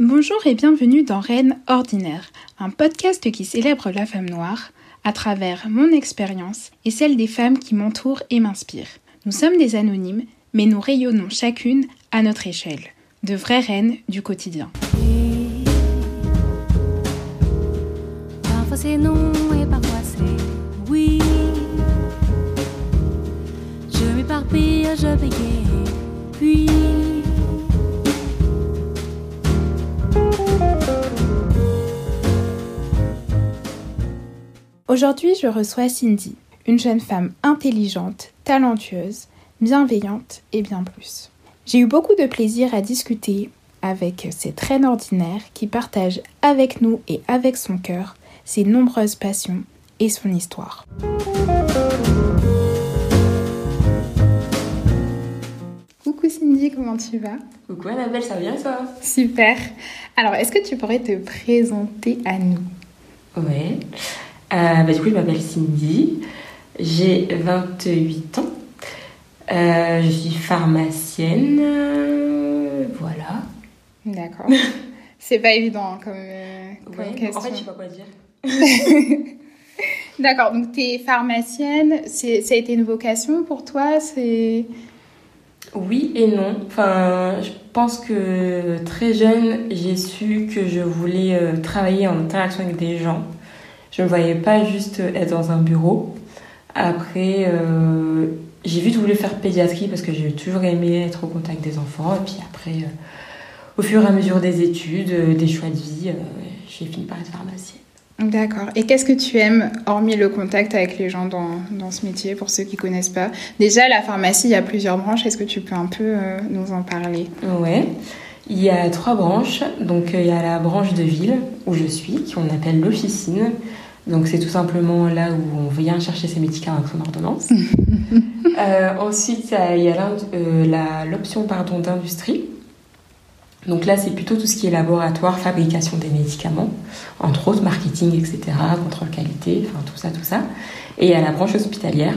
Bonjour et bienvenue dans Reine Ordinaire, un podcast qui célèbre la femme noire à travers mon expérience et celle des femmes qui m'entourent et m'inspirent. Nous sommes des anonymes, mais nous rayonnons chacune à notre échelle, de vraies reines du quotidien. Parfois c'est non et parfois c'est oui. Je m'éparpille, je puis. Aujourd'hui, je reçois Cindy, une jeune femme intelligente, talentueuse, bienveillante et bien plus. J'ai eu beaucoup de plaisir à discuter avec cette reine ordinaire qui partage avec nous et avec son cœur ses nombreuses passions et son histoire. Coucou Cindy, comment tu vas? Coucou Annabelle, ça va bien toi? Super. Alors, est-ce que tu pourrais te présenter à nous? Ouais. Euh, bah, du coup, je m'appelle Cindy, j'ai 28 ans, Euh, je suis pharmacienne, euh, voilà. D'accord. C'est pas évident hein, comme, comme Ouais, question. En fait, je sais pas quoi dire. D'accord, donc tu es pharmacienne, c'est- ça a été une vocation pour toi c'est... Oui et non. Enfin, je pense que très jeune, j'ai su que je voulais travailler en interaction avec des gens. Je ne me voyais pas juste être dans un bureau. Après, euh, j'ai vite voulu faire pédiatrie parce que j'ai toujours aimé être au contact des enfants. Et puis après, euh, au fur et à mesure des études, euh, des choix de vie, euh, j'ai fini par être pharmacienne. D'accord. Et qu'est-ce que tu aimes, hormis le contact avec les gens dans, dans ce métier, pour ceux qui connaissent pas? Déjà, la pharmacie, il y a plusieurs branches, est-ce que tu peux un peu nous en parler? Ouais. Il y a trois branches. Donc, euh, il y a la branche de ville où je suis, qu'on appelle l'officine. Donc, c'est tout simplement là où on vient chercher ses médicaments avec son ordonnance. Euh, ensuite, euh, il y a euh, l'option d'industrie. Donc là, c'est plutôt tout ce qui est laboratoire, fabrication des médicaments, entre autres marketing, etc., contrôle qualité, enfin tout ça, tout ça. Et il y a la branche hospitalière.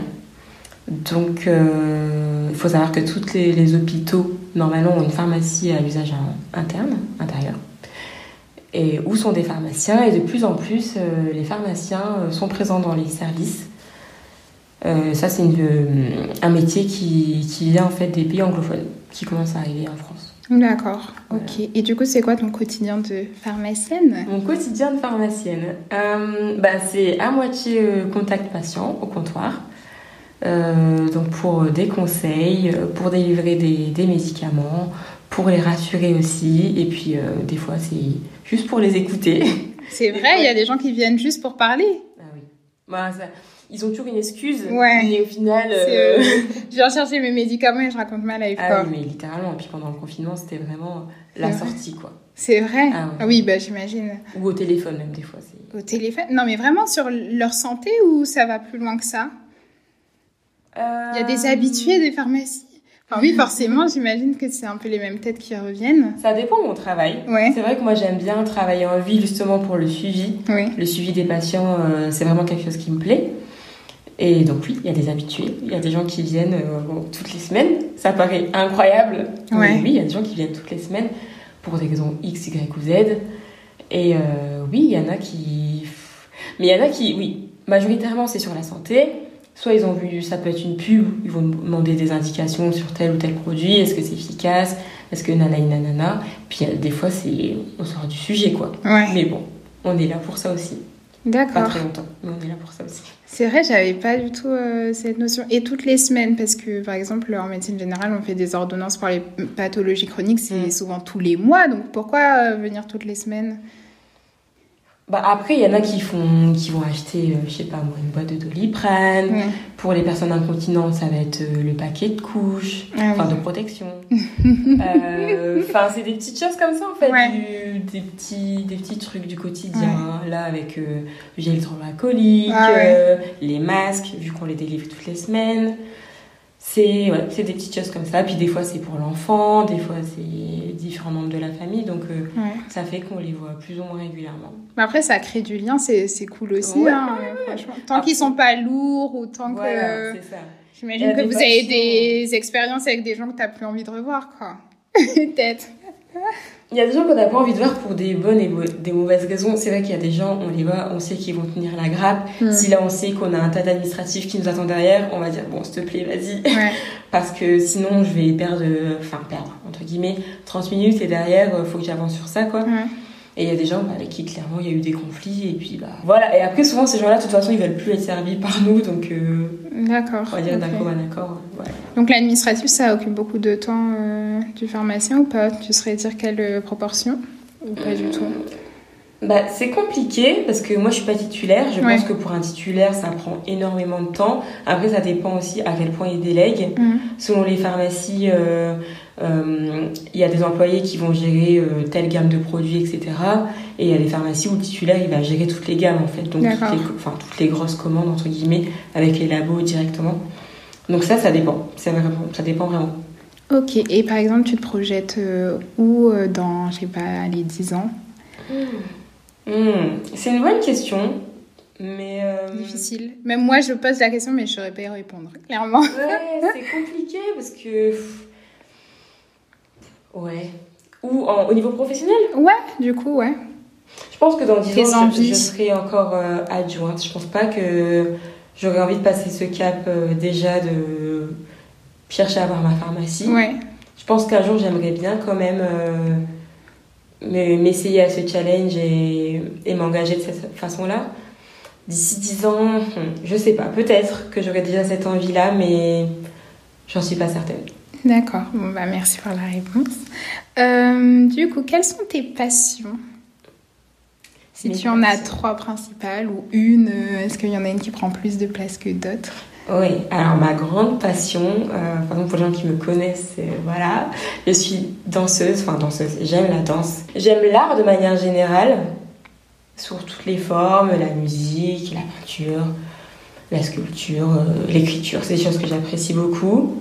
Donc, euh, il faut savoir que tous les, les hôpitaux, normalement, ont une pharmacie à usage in- interne, intérieur, et où sont des pharmaciens? Et de plus en plus, euh, les pharmaciens euh, sont présents dans les services. Euh, ça, c'est euh, un métier qui, qui vient en fait des pays anglophones, qui commence à arriver en France. D'accord, Voilà. ok. Et du coup, c'est quoi ton quotidien de pharmacienne? Mon quotidien de pharmacienne, euh, bah, c'est à moitié contact patient au comptoir. Euh, donc pour des conseils, euh, pour délivrer des, des médicaments, pour les rassurer aussi. Et puis euh, des fois c'est juste pour les écouter. C'est vrai, il y a des gens qui viennent juste pour parler. Ah oui. Bah, ça- ils ont toujours une excuse. Ouais. Mais au final... Euh, euh, Je viens chercher mes médicaments et je raconte ma life. Ah quoi. oui, mais littéralement. Et puis pendant le confinement, c'était vraiment la vrai. sortie quoi. C'est vrai Ah ouais. Ah oui, bah j'imagine. Ou au téléphone même des fois. Au téléphone Non, mais vraiment sur leur santé ou ça va plus loin que ça? Il y a des Euh, habitués des pharmacies. Enfin oui, forcément, j'imagine que c'est un peu les mêmes têtes qui reviennent. Ça dépend de mon travail. Ouais. C'est vrai que moi j'aime bien travailler en ville justement pour le suivi. Oui. Le suivi des patients, euh, c'est vraiment quelque chose qui me plaît. Et donc oui, il y a des habitués, il y a des gens qui viennent euh, toutes les semaines. Ça paraît incroyable. Ouais. Mais oui, il y a des gens qui viennent toutes les semaines pour des raisons X, Y ou Z. Et euh, oui, il y en a qui... Mais il y en a qui, oui, majoritairement c'est sur la santé. Soit ils ont vu, ça peut être une pub, ils vont demander des indications sur tel ou tel produit, est-ce que c'est efficace, est-ce que nanana nanana. Puis euh, des fois, c'est on sort du sujet quoi. Ouais. Mais bon, on est là pour ça aussi. Pas D'accord. très longtemps, mais on est là pour ça aussi. C'est vrai, j'avais pas du tout euh, cette notion. Et toutes les semaines, parce que par exemple, en médecine générale, on fait des ordonnances pour les pathologies chroniques, c'est Mm. souvent tous les mois. Donc pourquoi euh, venir toutes les semaines? Bah après, il y en a qui font, qui vont acheter, euh, je sais pas moi, une boîte de doliprane. Ouais. Pour les personnes incontinentes, ça va être euh, le paquet de couches, Ah enfin oui. de protection. Euh, Enfin, c'est des petites choses comme ça en fait, Ouais. du- des petits, des petits trucs du quotidien. Là, avec euh, le gel hydroalcoolique, Ah euh, les masques, vu qu'on les délivre toutes les semaines. C'est ouais, c'est des petites choses comme ça. Puis des fois, c'est pour l'enfant, des fois, c'est différents membres de la famille. Donc, euh, Ouais. ça fait qu'on les voit plus ou moins régulièrement. Mais après, ça crée du lien, c'est c'est cool aussi. Ouais, hein, franchement. Tant qu'ils sont pas lourds ou tant Voilà, que. J'imagine que vous avez des expériences avec des gens que t'as plus envie de revoir, quoi. Peut-être. Il y a des gens qu'on n'a pas envie de voir pour des bonnes et des mauvaises raisons. C'est vrai qu'il y a des gens, on les voit, on sait qu'ils vont tenir la grappe. Mm. Si là on sait qu'on a un tas d'administratifs qui nous attend derrière, on va dire bon, s'il te plaît, vas-y. Ouais. Parce que sinon, je vais perdre, enfin perdre, entre guillemets, 30 minutes et derrière, euh, faut que j'avance sur ça, quoi. Ouais. Et il y a des gens bah, avec qui clairement il y a eu des conflits et puis bah voilà. Et après, souvent ces gens-là, de toute façon, ils veulent plus être servis par nous, donc euh, D'accord. on va dire d'un ok. commun accord. Voilà. Donc l'administratif, ça occupe beaucoup de temps euh, du pharmacien ou pas? Tu saurais dire quelle euh, proportion? Ou pas du tout? Bah, c'est compliqué parce que moi je suis pas titulaire. Je Ouais. pense que pour un titulaire ça prend énormément de temps. Après ça dépend aussi à quel point il délègue. Mhm. Selon les pharmacies, euh, il y a des employés qui vont gérer euh, telle gamme de produits, etc. Et il y a des pharmacies où le titulaire il va gérer toutes les gammes en fait. Donc toutes les, enfin, toutes les grosses commandes entre guillemets avec les labos directement. Donc ça, ça dépend. Vraiment, ça dépend vraiment. Ok, et par exemple, tu te projettes euh, où euh, dans, je sais pas, les 10 ans? Hmm, C'est une bonne question, mais euh, Difficile. Même moi, je pose la question, mais je saurais pas y répondre, clairement. Ouais, c'est compliqué parce que. Ouais. Ou en- au niveau professionnel? Ouais, du coup, ouais. Je pense que dans 10 Tes ans, je, serai encore euh, adjointe. Je pense pas que j'aurais envie de passer ce cap euh, déjà de chercher à avoir ma pharmacie. Ouais. Je pense qu'un jour, j'aimerais bien quand même euh, me- m'essayer à ce challenge et, et m'engager de cette façon-là. D'ici 10 ans, hmm, je sais pas. Peut-être que j'aurais déjà cette envie-là, mais j'en suis pas certaine. D'accord. Bon, bah, merci pour la réponse. Euh, du coup, quelles sont tes passions? Si Mes tu en as trois principales ou une, euh, est-ce qu'il y en a une qui prend plus de place que d'autres? Oui, alors ma grande passion, euh, par exemple pour les gens qui me connaissent, euh, voilà, je suis danseuse, enfin danseuse, j'aime la danse. J'aime l'art de manière générale, sous toutes les formes, la musique, la peinture, la sculpture, euh, l'écriture, c'est des choses que j'apprécie beaucoup.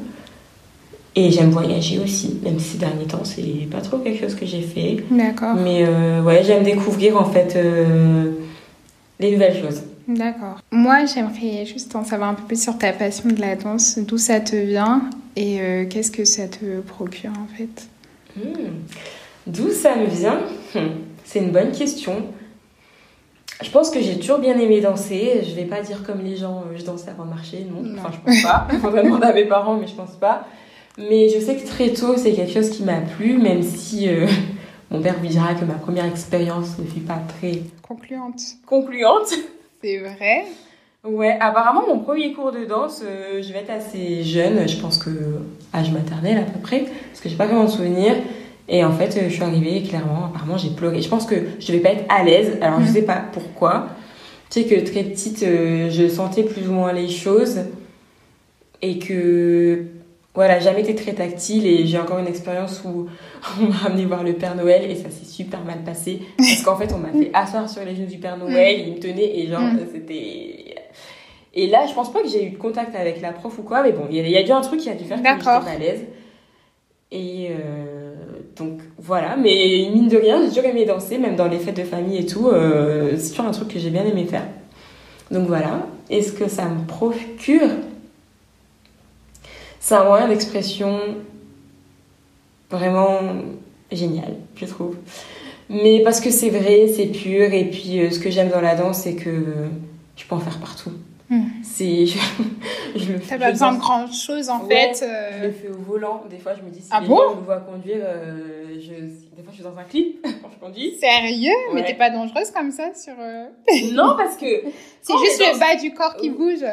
Et j'aime voyager aussi, même si ces derniers temps c'est pas trop quelque chose que j'ai fait. D'accord. Mais euh, ouais, j'aime découvrir en fait euh, les nouvelles choses. D'accord. Moi, j'aimerais juste en savoir un peu plus sur ta passion de la danse, d'où ça te vient et euh, qu'est-ce que ça te procure en fait? Hmm. D'où ça me vient? Hmm. C'est une bonne question. Je pense que j'ai toujours bien aimé danser. Je vais pas dire comme les gens, euh, je dansais avant de marcher, non. Non. Enfin, je pense pas. Faudrait demander à mes parents, mais je pense pas. Mais je sais que très tôt, c'est quelque chose qui m'a plu, même si euh, mon père vous dira que ma première expérience ne fut pas très Concluante. concluante. C'est vrai. Ouais, apparemment, mon premier cours de danse, euh, je vais être assez jeune, je pense que âge maternel à peu près, parce que j'ai pas vraiment de souvenirs. Et en fait, euh, je suis arrivée et clairement, apparemment, j'ai pleuré. Je pense que je devais pas être à l'aise, alors je Mhm. sais pas pourquoi. Tu sais que très petite, euh, je sentais plus ou moins les choses et que voilà, jamais été très tactile et j'ai encore une expérience où on m'a amené voir le Père Noël et ça s'est super mal passé. Parce qu'en fait on m'a fait asseoir sur les genoux du Père Noël, il me tenait et genre Mm. c'était et là je pense pas que j'ai eu de contact avec la prof ou quoi mais bon il y, a- dû un truc qui a dû faire que j'étais D'accord. à l'aise et euh, donc voilà. Mais mine de rien j'ai toujours aimé danser même dans les fêtes de famille et tout euh, c'est toujours un truc que j'ai bien aimé faire. Donc voilà. Est-ce que ça me procure c'est un moyen d'expression vraiment génial, je trouve. Mais parce que c'est vrai, c'est pur, et puis euh, ce que j'aime dans la danse, c'est que je peux en faire partout. Hmm. C'est, je, je le T'as je pas besoin de grand chose en Ouais, fait. euh, Je le fais au volant. Des fois, je me dis si Ah les bon gens me voient conduire, euh, je, des fois, je suis dans un clip quand je conduis. Sérieux? Mais Ouais. t'es pas dangereuse comme ça sur. euh, non, parce que C'est juste le bas du corps qui Euh, bouge.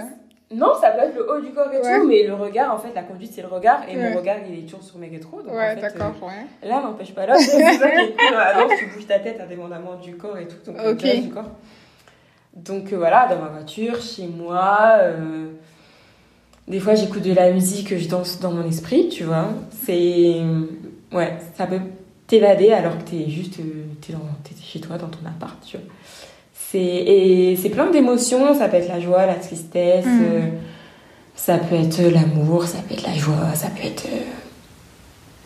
Non, ça peut être le haut du corps et Ouais. tout, mais le regard, en fait, la conduite, c'est le regard, et Ouais. mon regard, il est toujours sur mes rétros. Donc, Ouais, en fait, d'accord, ouais. euh, L'un n'empêche pas l'autre. C'est ça qui est cool tu bouges ta tête indépendamment du corps et tout, donc euh, Ok. du corps. Donc euh, voilà, dans ma voiture, chez moi, euh, des fois j'écoute de la musique, je danse dans mon esprit, tu vois. C'est. Ouais, ça peut t'évader alors que t'es juste. T'es dans- t'es chez toi, dans ton appart, tu vois. C'est, et c'est plein d'émotions, ça peut être la joie, la tristesse, Mm. euh, ça peut être l'amour, ça peut être la joie, ça peut être euh,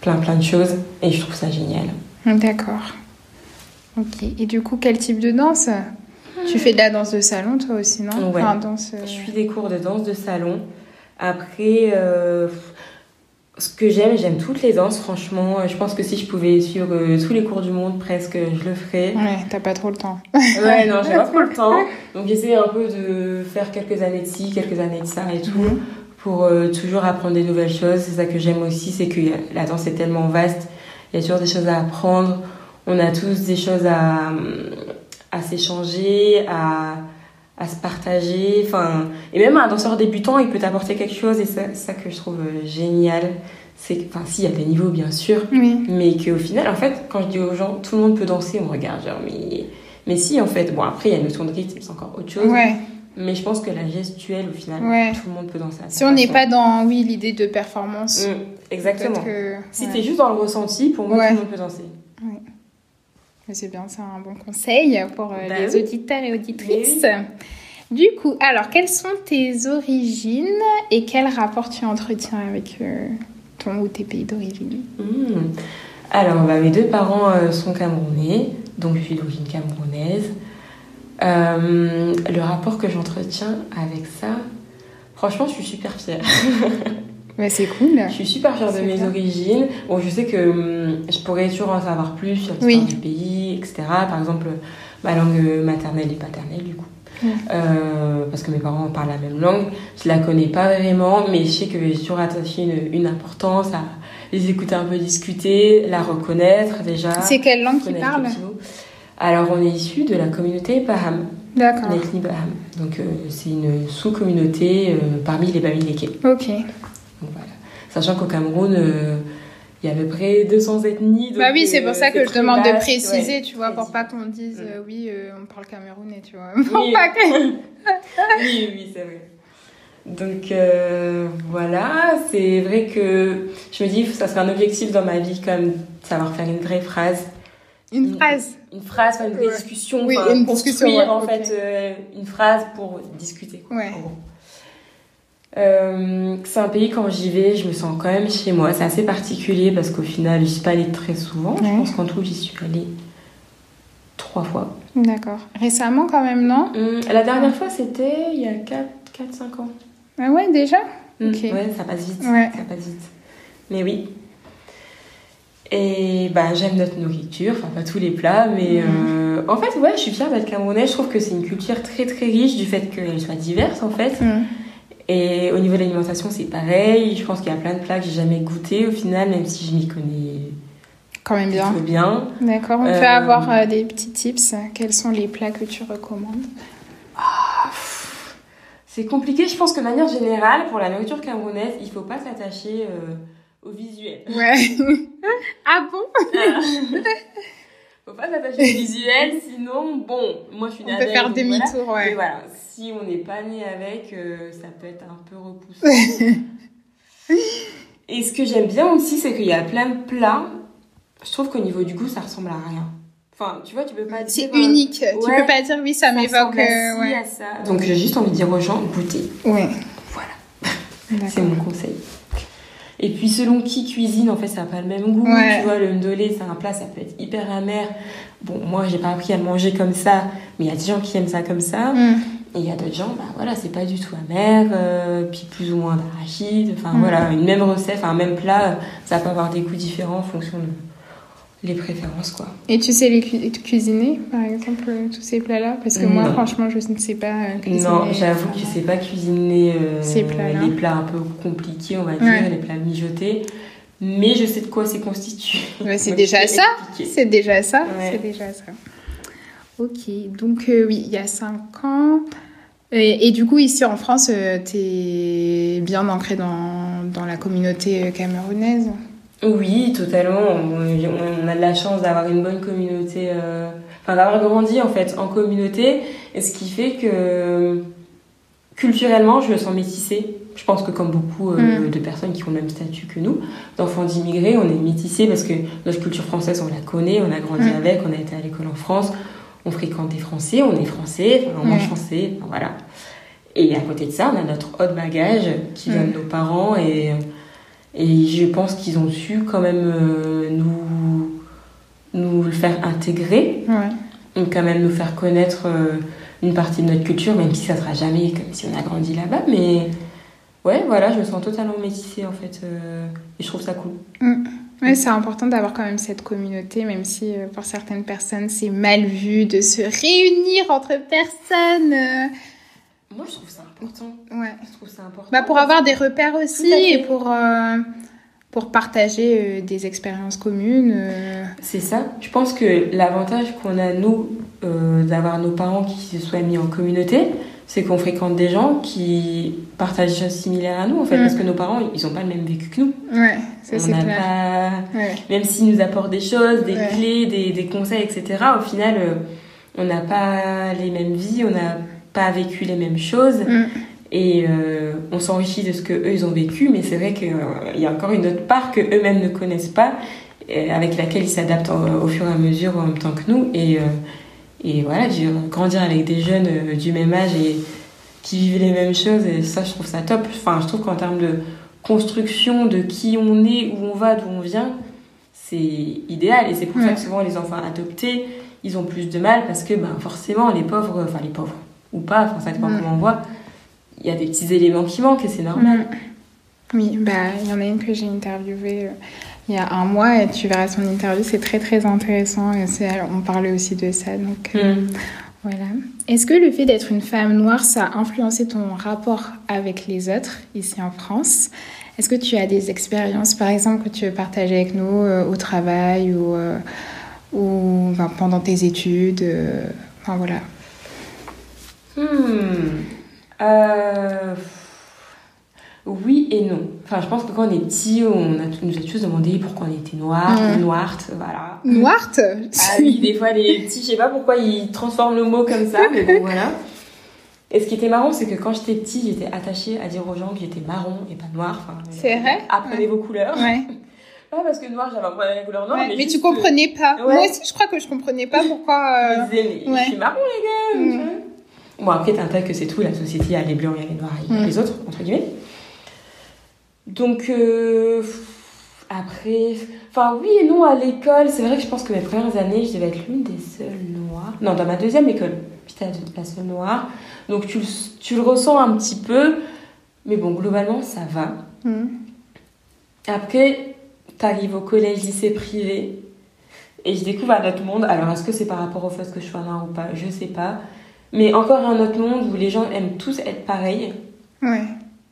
plein plein de choses. Et je trouve ça génial. D'accord. Ok. Et du coup, quel type de danse? Tu fais de la danse de salon toi aussi, non? Ouais. Enfin, danse. euh, Je suis des cours de danse de salon. Après, euh, ce que j'aime, j'aime toutes les danses, franchement. Je pense que si je pouvais suivre euh, tous les cours du monde, presque, je le ferais. Ouais, t'as pas trop le temps. ouais, non, j'ai pas trop le temps. Donc j'essaie un peu de faire quelques années de ci, quelques années de ça et tout, Mhm. pour euh, toujours apprendre des nouvelles choses. C'est ça que j'aime aussi, c'est que la danse est tellement vaste, il y a toujours des choses à apprendre. On a tous des choses à, à s'échanger, à, à se partager. Enfin, et même un danseur débutant, il peut t'apporter quelque chose, et ça- ça que je trouve euh, génial. C'est que- Enfin, si, il y a des niveaux, bien sûr, Oui. mais qu'au final, en fait, quand je dis aux gens, tout le monde peut danser, on me regarde, genre, mais, mais si, en fait, bon, après, il y a une notion de rythme, c'est encore autre chose, Ouais. mais je pense que la gestuelle, au final, Ouais. tout le monde peut danser. à Si on n'est pas dans, oui, l'idée de performance. Mm, exactement. que- Si ouais. t'es juste dans le ressenti, pour moi, tout le monde peut danser. Mais C'est bien, c'est un bon conseil pour euh, Bah les oui. auditeurs et auditrices. Du coup, alors, quelles sont tes origines et quel rapport tu entretiens avec euh, ton ou tes pays d'origine? Hmm. Alors, bah, mes deux parents euh, sont camerounais, donc je suis d'origine camerounaise. Euh, le rapport que j'entretiens avec ça, franchement, je suis super fière. Ouais, c'est cool. Je suis super fière de mes bien. origines. Bon, je sais que hum, je pourrais toujours en savoir plus sur l'histoire Oui. du pays, etc. Par exemple, ma langue maternelle et paternelle, du coup. Euh, parce que mes parents parlent la même langue. Je la connais pas vraiment, mais je sais que j'ai toujours attaché une, une importance à les écouter un peu discuter, la reconnaître déjà. C'est quelle langue qui connaître parle quelques mots. Alors, on est issu de la communauté Baham, D'accord. l'ethnie Baham. Donc, euh, c'est une sous-communauté euh, parmi les Bamileke. Ok. Donc voilà. Sachant qu'au Cameroun, il y a à peu près 200 ethnies. donc, bah oui, c'est euh, pour ça que je demande de préciser, ouais. tu vois, pour pas qu'on dise Mm. euh, oui, euh, on parle camerounais, tu vois. Pour Oui. pas que- oui, oui, c'est vrai. Donc euh, voilà, c'est vrai que je me dis ça serait un objectif dans ma vie comme savoir faire une vraie phrase, Une phrase. une phrase, enfin, une vraie discussion, Oui, une construire discussion, ouais, en fait euh, une phrase pour discuter. quoi, Ouais. en gros. Euh, c'est un pays quand j'y vais, je me sens quand même chez moi. C'est assez particulier parce qu'au final, j'y suis pas allée très souvent. Je Ouais. pense qu'en tout, j'y suis allée trois fois. D'accord. Récemment, quand même, non? Hum, la dernière fois, c'était il y a 4-5 ans. Ah ouais, déjà? Ok. Ouais, ça passe vite. Ouais. Ça passe vite. Mais oui. Et bah, j'aime notre nourriture, enfin pas tous les plats, mais Mhm. euh, en fait, ouais, je suis fière d'être camerounaise. Je trouve que c'est une culture très très riche du fait qu'elle soit diverse en fait. Mm. Et au niveau de l'alimentation, c'est pareil. Je pense qu'il y a plein de plats que j'ai jamais goûté au final, même si je m'y connais Quand même bien. bien. D'accord, on peut Euh, avoir euh, des petits tips. Quels sont les plats que tu recommandes? C'est compliqué, je pense que de manière générale, pour la nourriture camerounaise, il faut pas s'attacher euh, au visuel. Ouais. ah bon? faut pas s'attacher au visuel, sinon, bon, moi je suis On née peut avec, faire demi-tour, voilà. Mais ouais. voilà, si on n'est pas né avec, euh, ça peut être un peu repoussant. Et ce que j'aime bien aussi, c'est qu'il y a plein de plats. Je trouve qu'au niveau du goût, ça ressemble à rien. Enfin, tu vois, tu peux pas dire. C'est euh, unique. Tu ouais, peux pas dire oui, ça, m'évoque. euh, ouais. Donc j'ai juste envie de dire aux gens, goûtez. Ouais. Voilà. C'est mon conseil. Et puis selon qui cuisine, en fait, ça n'a pas le même goût. Ouais. Tu vois, le ndolé, c'est un plat, ça peut être hyper amer. Bon, moi, j'ai pas appris à le manger comme ça, mais il y a des gens qui aiment ça comme ça. Mm. Et il y a d'autres gens, bah voilà, c'est pas du tout amer, euh, puis plus ou moins d'arachide. Enfin Mm. voilà, une même recette, un même plat, euh, ça peut avoir des goûts différents en fonction de les préférences, quoi. Et tu sais les cu- cuisiner, par exemple, euh, tous ces plats-là? Parce que moi, franchement, je ne sais pas euh, cuisiner. Non, j'avoue que vraiment. je sais pas cuisiner euh, Ces plats-là. les plats un peu compliqués, on va dire, Ouais. les plats mijotés. Mais je sais de quoi c'est constitué. Ouais, c'est déjà ça. C'est déjà ça. C'est déjà ça. Ok, donc euh, oui, il y a 5 ans. Et, et du coup, ici en France, tu es bien ancré dans, dans la communauté euh, camerounaise? Oui, totalement. On, on a de la chance d'avoir une bonne communauté, euh, enfin d'avoir grandi en fait en communauté, et ce qui fait que culturellement, je me sens métissée. Je pense que comme beaucoup euh, Mm. de personnes qui ont le même statut que nous, d'enfants d'immigrés, on est métissés parce que notre culture française, on la connaît, on a grandi Mm. avec, on a été à l'école en France, on fréquente des Français, on est français, enfin, on mange Mm. français, enfin, voilà. Et à côté de ça, on a notre haut bagage qui vient Mm. de nos parents et et je pense qu'ils ont su quand même euh, nous, nous le faire intégrer, Ouais. quand même nous faire connaître euh, une partie de notre culture, même si ça sera jamais comme si on a grandi là-bas. Mais ouais, voilà, je me sens totalement métissée en fait. euh, et je trouve ça cool. Ouais, c'est important d'avoir quand même cette communauté, même si euh, pour certaines personnes c'est mal vu de se réunir entre personnes. euh, Moi, je trouve ça important. ouais. Je trouve ça important. Bah, pour avoir des repères aussi et pour, euh, pour partager euh, des expériences communes. euh. C'est ça. Je pense que l'avantage qu'on a, nous, d'avoir nos parents qui se soient mis en communauté, c'est qu'on fréquente des gens qui partagent des choses similaires à nous, en fait, Mm. parce que nos parents, ils n'ont pas le même vécu que nous. Ouais, ça c'est clair. pas... Ouais. Même s'ils nous apportent des choses, des Ouais. clés, des, des conseils, etc., au final, on n'a pas les mêmes vies, on n'a pas vécu les mêmes choses. Mm. Et euh, on s'enrichit de ce que eux ils ont vécu, mais c'est vrai qu'il y a encore une autre part que eux-mêmes ne connaissent pas, et avec laquelle ils s'adaptent au, fur et à mesure en même temps que nous. Et, euh, et voilà, vivre- grandir avec des jeunes euh, du même âge et qui vivent les mêmes choses, et ça je trouve ça top. Enfin, je trouve qu'en termes de construction de qui on est, où on va, d'où on vient, c'est idéal. Et c'est pour ça que souvent les enfants adoptés, ils ont plus de mal parce que ben, forcément les pauvres, enfin les pauvres ou pas, enfin ça dépend Mm. comment on voit, il y a des petits éléments qui manquent et c'est normal. Mm. Oui, bah il y en a une que j'ai interviewée euh, il y a un mois et tu verras son interview, c'est très très intéressant. Et on parlait aussi de ça, donc euh, Mm. voilà. Est-ce que le fait d'être une femme noire, ça a influencé ton rapport avec les autres ici en France? Est-ce que tu as des expériences, par exemple, que tu veux partager avec nous euh, au travail ou, euh, ou pendant tes études Enfin voilà. Hmm. Euh, Oui et non. Enfin, je pense que quand on est petit, on a, on nous a tous demandé pourquoi on était noir, Mm. noirte, voilà. Noirte? Ah oui, des fois les petits, je sais pas pourquoi ils transforment le mot comme ça, mais bon voilà. Et ce qui était marrant, c'est que quand j'étais petite, j'étais attachée à dire aux gens que j'étais marron et pas noir. Enfin, C'est vrai? Apprenez vos couleurs. Ouais. Pas parce que noir, j'avais un problème avec la couleur noire, Ouais, mais, mais, tu que comprenais pas. Ouais. Moi aussi, je crois que je comprenais pas pourquoi. je euh, disais, mais ouais. je suis marron, les gars. Mm. Bon, après, t'intègres que c'est tout, la société, a les blancs, il y a les noirs, il y a Mm. les autres, entre guillemets. Donc, euh, après, enfin, oui et non, à l'école, c'est vrai que je pense que mes premières années, je devais être l'une des seules noires. Non, dans ma deuxième école, j'étais la- la seule noire. Donc, tu, le- tu le ressens un petit peu, mais bon, globalement, ça va. hmm. Après, t'arrives au collège, lycée privé, et je découvre un autre monde. Alors, est-ce que c'est par rapport au fait que je sois noire ou pas? Je sais pas. Mais encore un autre monde où les gens aiment tous être pareils. Ouais.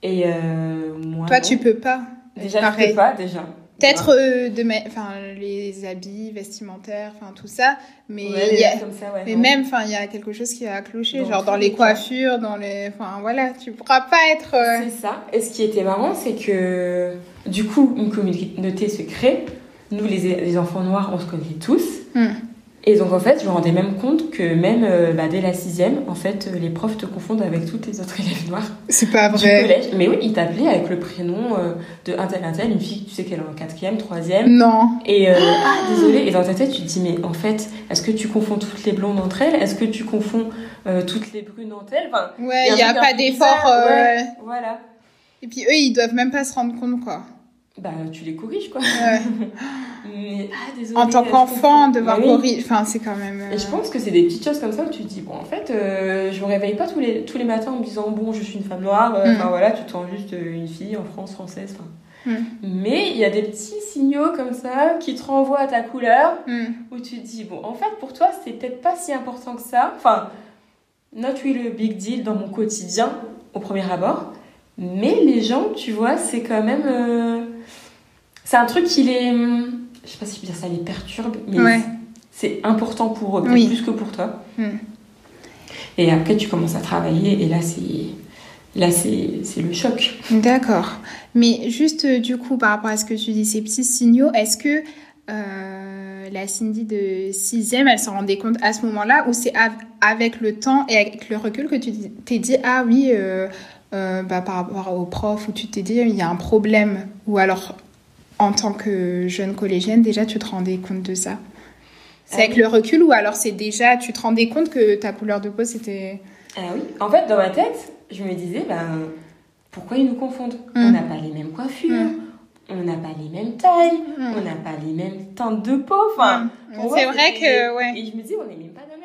Et euh, moi. Toi, non. tu peux pas. Déjà, je pareil. peux pas, déjà. Peut-être euh, de ma- enfin les habits vestimentaires, enfin tout ça, mais Ouais, il y a- comme ça, ouais. mais non. même enfin il y a quelque chose qui a cloché, genre dans les cas. coiffures, dans les enfin voilà, tu pourras pas être euh, C'est ça. Et ce qui était marrant, c'est que du coup, une communauté se crée. Nous, les, les enfants noirs, on se connaît tous. Hmm. Et donc, en fait, je me rendais même compte que même euh, bah, dès la sixième, en fait, euh, les profs te confondent avec tous les autres élèves noirs c'est pas du vrai. collège. Mais oui, ils t'appelaient avec le prénom euh, de un tel, un tel, une fille, tu sais qu'elle est en quatrième, troisième. Non. Et euh, ah, désolé. Et dans ta tête, tu te dis, mais en fait, est-ce que tu confonds toutes les blondes entre elles? Est-ce que tu confonds euh, toutes les brunes entre elles? Enfin, Ouais, il y a pas d'effort euh, ouais, Voilà. et puis eux ils doivent même pas se rendre compte quoi. Bah, tu les corriges, quoi. Ouais. Mais, ah, désolé. en tant qu'enfant devoir Bah oui. corriger, enfin c'est quand même euh, Et je pense que c'est des petites choses comme ça où tu te dis, bon, en fait, euh, je me réveille pas tous les, tous les matins en me disant, bon, je suis une femme noire. euh, Mm. Enfin, voilà, tu te sens juste euh, une fille en France, française. Mm. Mais il y a des petits signaux comme ça qui te renvoient à ta couleur hmm. où tu te dis, bon, en fait, pour toi, c'est peut-être pas si important que ça. Enfin, not really a big deal dans mon quotidien au premier abord. Mais les gens, tu vois, c'est quand même. C'est un truc qui les. Je sais pas si je peux dire ça, les perturbe, mais Ouais. c'est important pour eux, Oui. plus que pour toi. Mm. Et après, tu commences à travailler, et là, c'est. Là, c'est le choc. D'accord. Mais juste euh, du coup, par rapport à ce que tu dis, ces petits signaux, est-ce que euh, la Cindy de 6e, elle s'en rendait compte à ce moment-là ou c'est av- avec le temps et avec le recul que tu t'es dit, ah oui, euh, euh, bah, par rapport au prof, où tu t'es dit, il y a un problème Ou alors, en tant que jeune collégienne, déjà, tu te rendais compte de ça? C'est Ah avec oui. le recul ou alors c'est déjà, tu te rendais compte que ta couleur de peau, c'était... Ah oui. En fait, dans ma tête, je me disais, ben, pourquoi ils nous confondent? Mm. On n'a pas les mêmes coiffures, Mm. on n'a pas les mêmes tailles, Mm. on n'a pas les mêmes teintes de peau. Enfin, Mm. C'est vrai que, ouais. Et je me disais, on n'est même pas dans.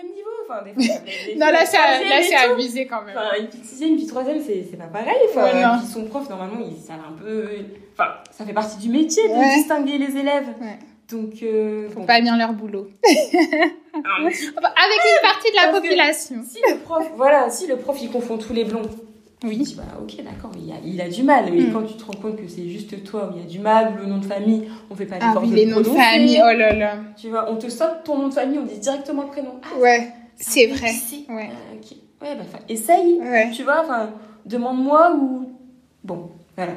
Enfin, des fois, Non, là, c'est abusé quand même. Enfin, une petite sixième, une petite troisième, c'est c'est pas pareil. Enfin, Ouais, non. puis son prof, normalement, il savent un peu. Enfin, ça fait partie du métier de Ouais. distinguer les élèves. Ouais. Donc, euh, Faut bon. pas bien leur boulot. Ah, Enfin, Avec une partie de la Parce population. si le prof, voilà, si le prof il confond tous les blonds, Oui. dis bah ok d'accord, il a, il a du mal. Mais Mm. quand tu te rends compte que c'est juste toi où il y a du mal, le nom de famille, on fait pas Ah oui, de les le noms de famille, oh là là. Tu vois, on te saute ton nom de famille, on dit directement le prénom. Ah, Ouais, c'est vrai. Ouais. ok. Ouais, bah, essaye. Ouais. Tu vois, enfin, demande-moi ou. Bon, voilà.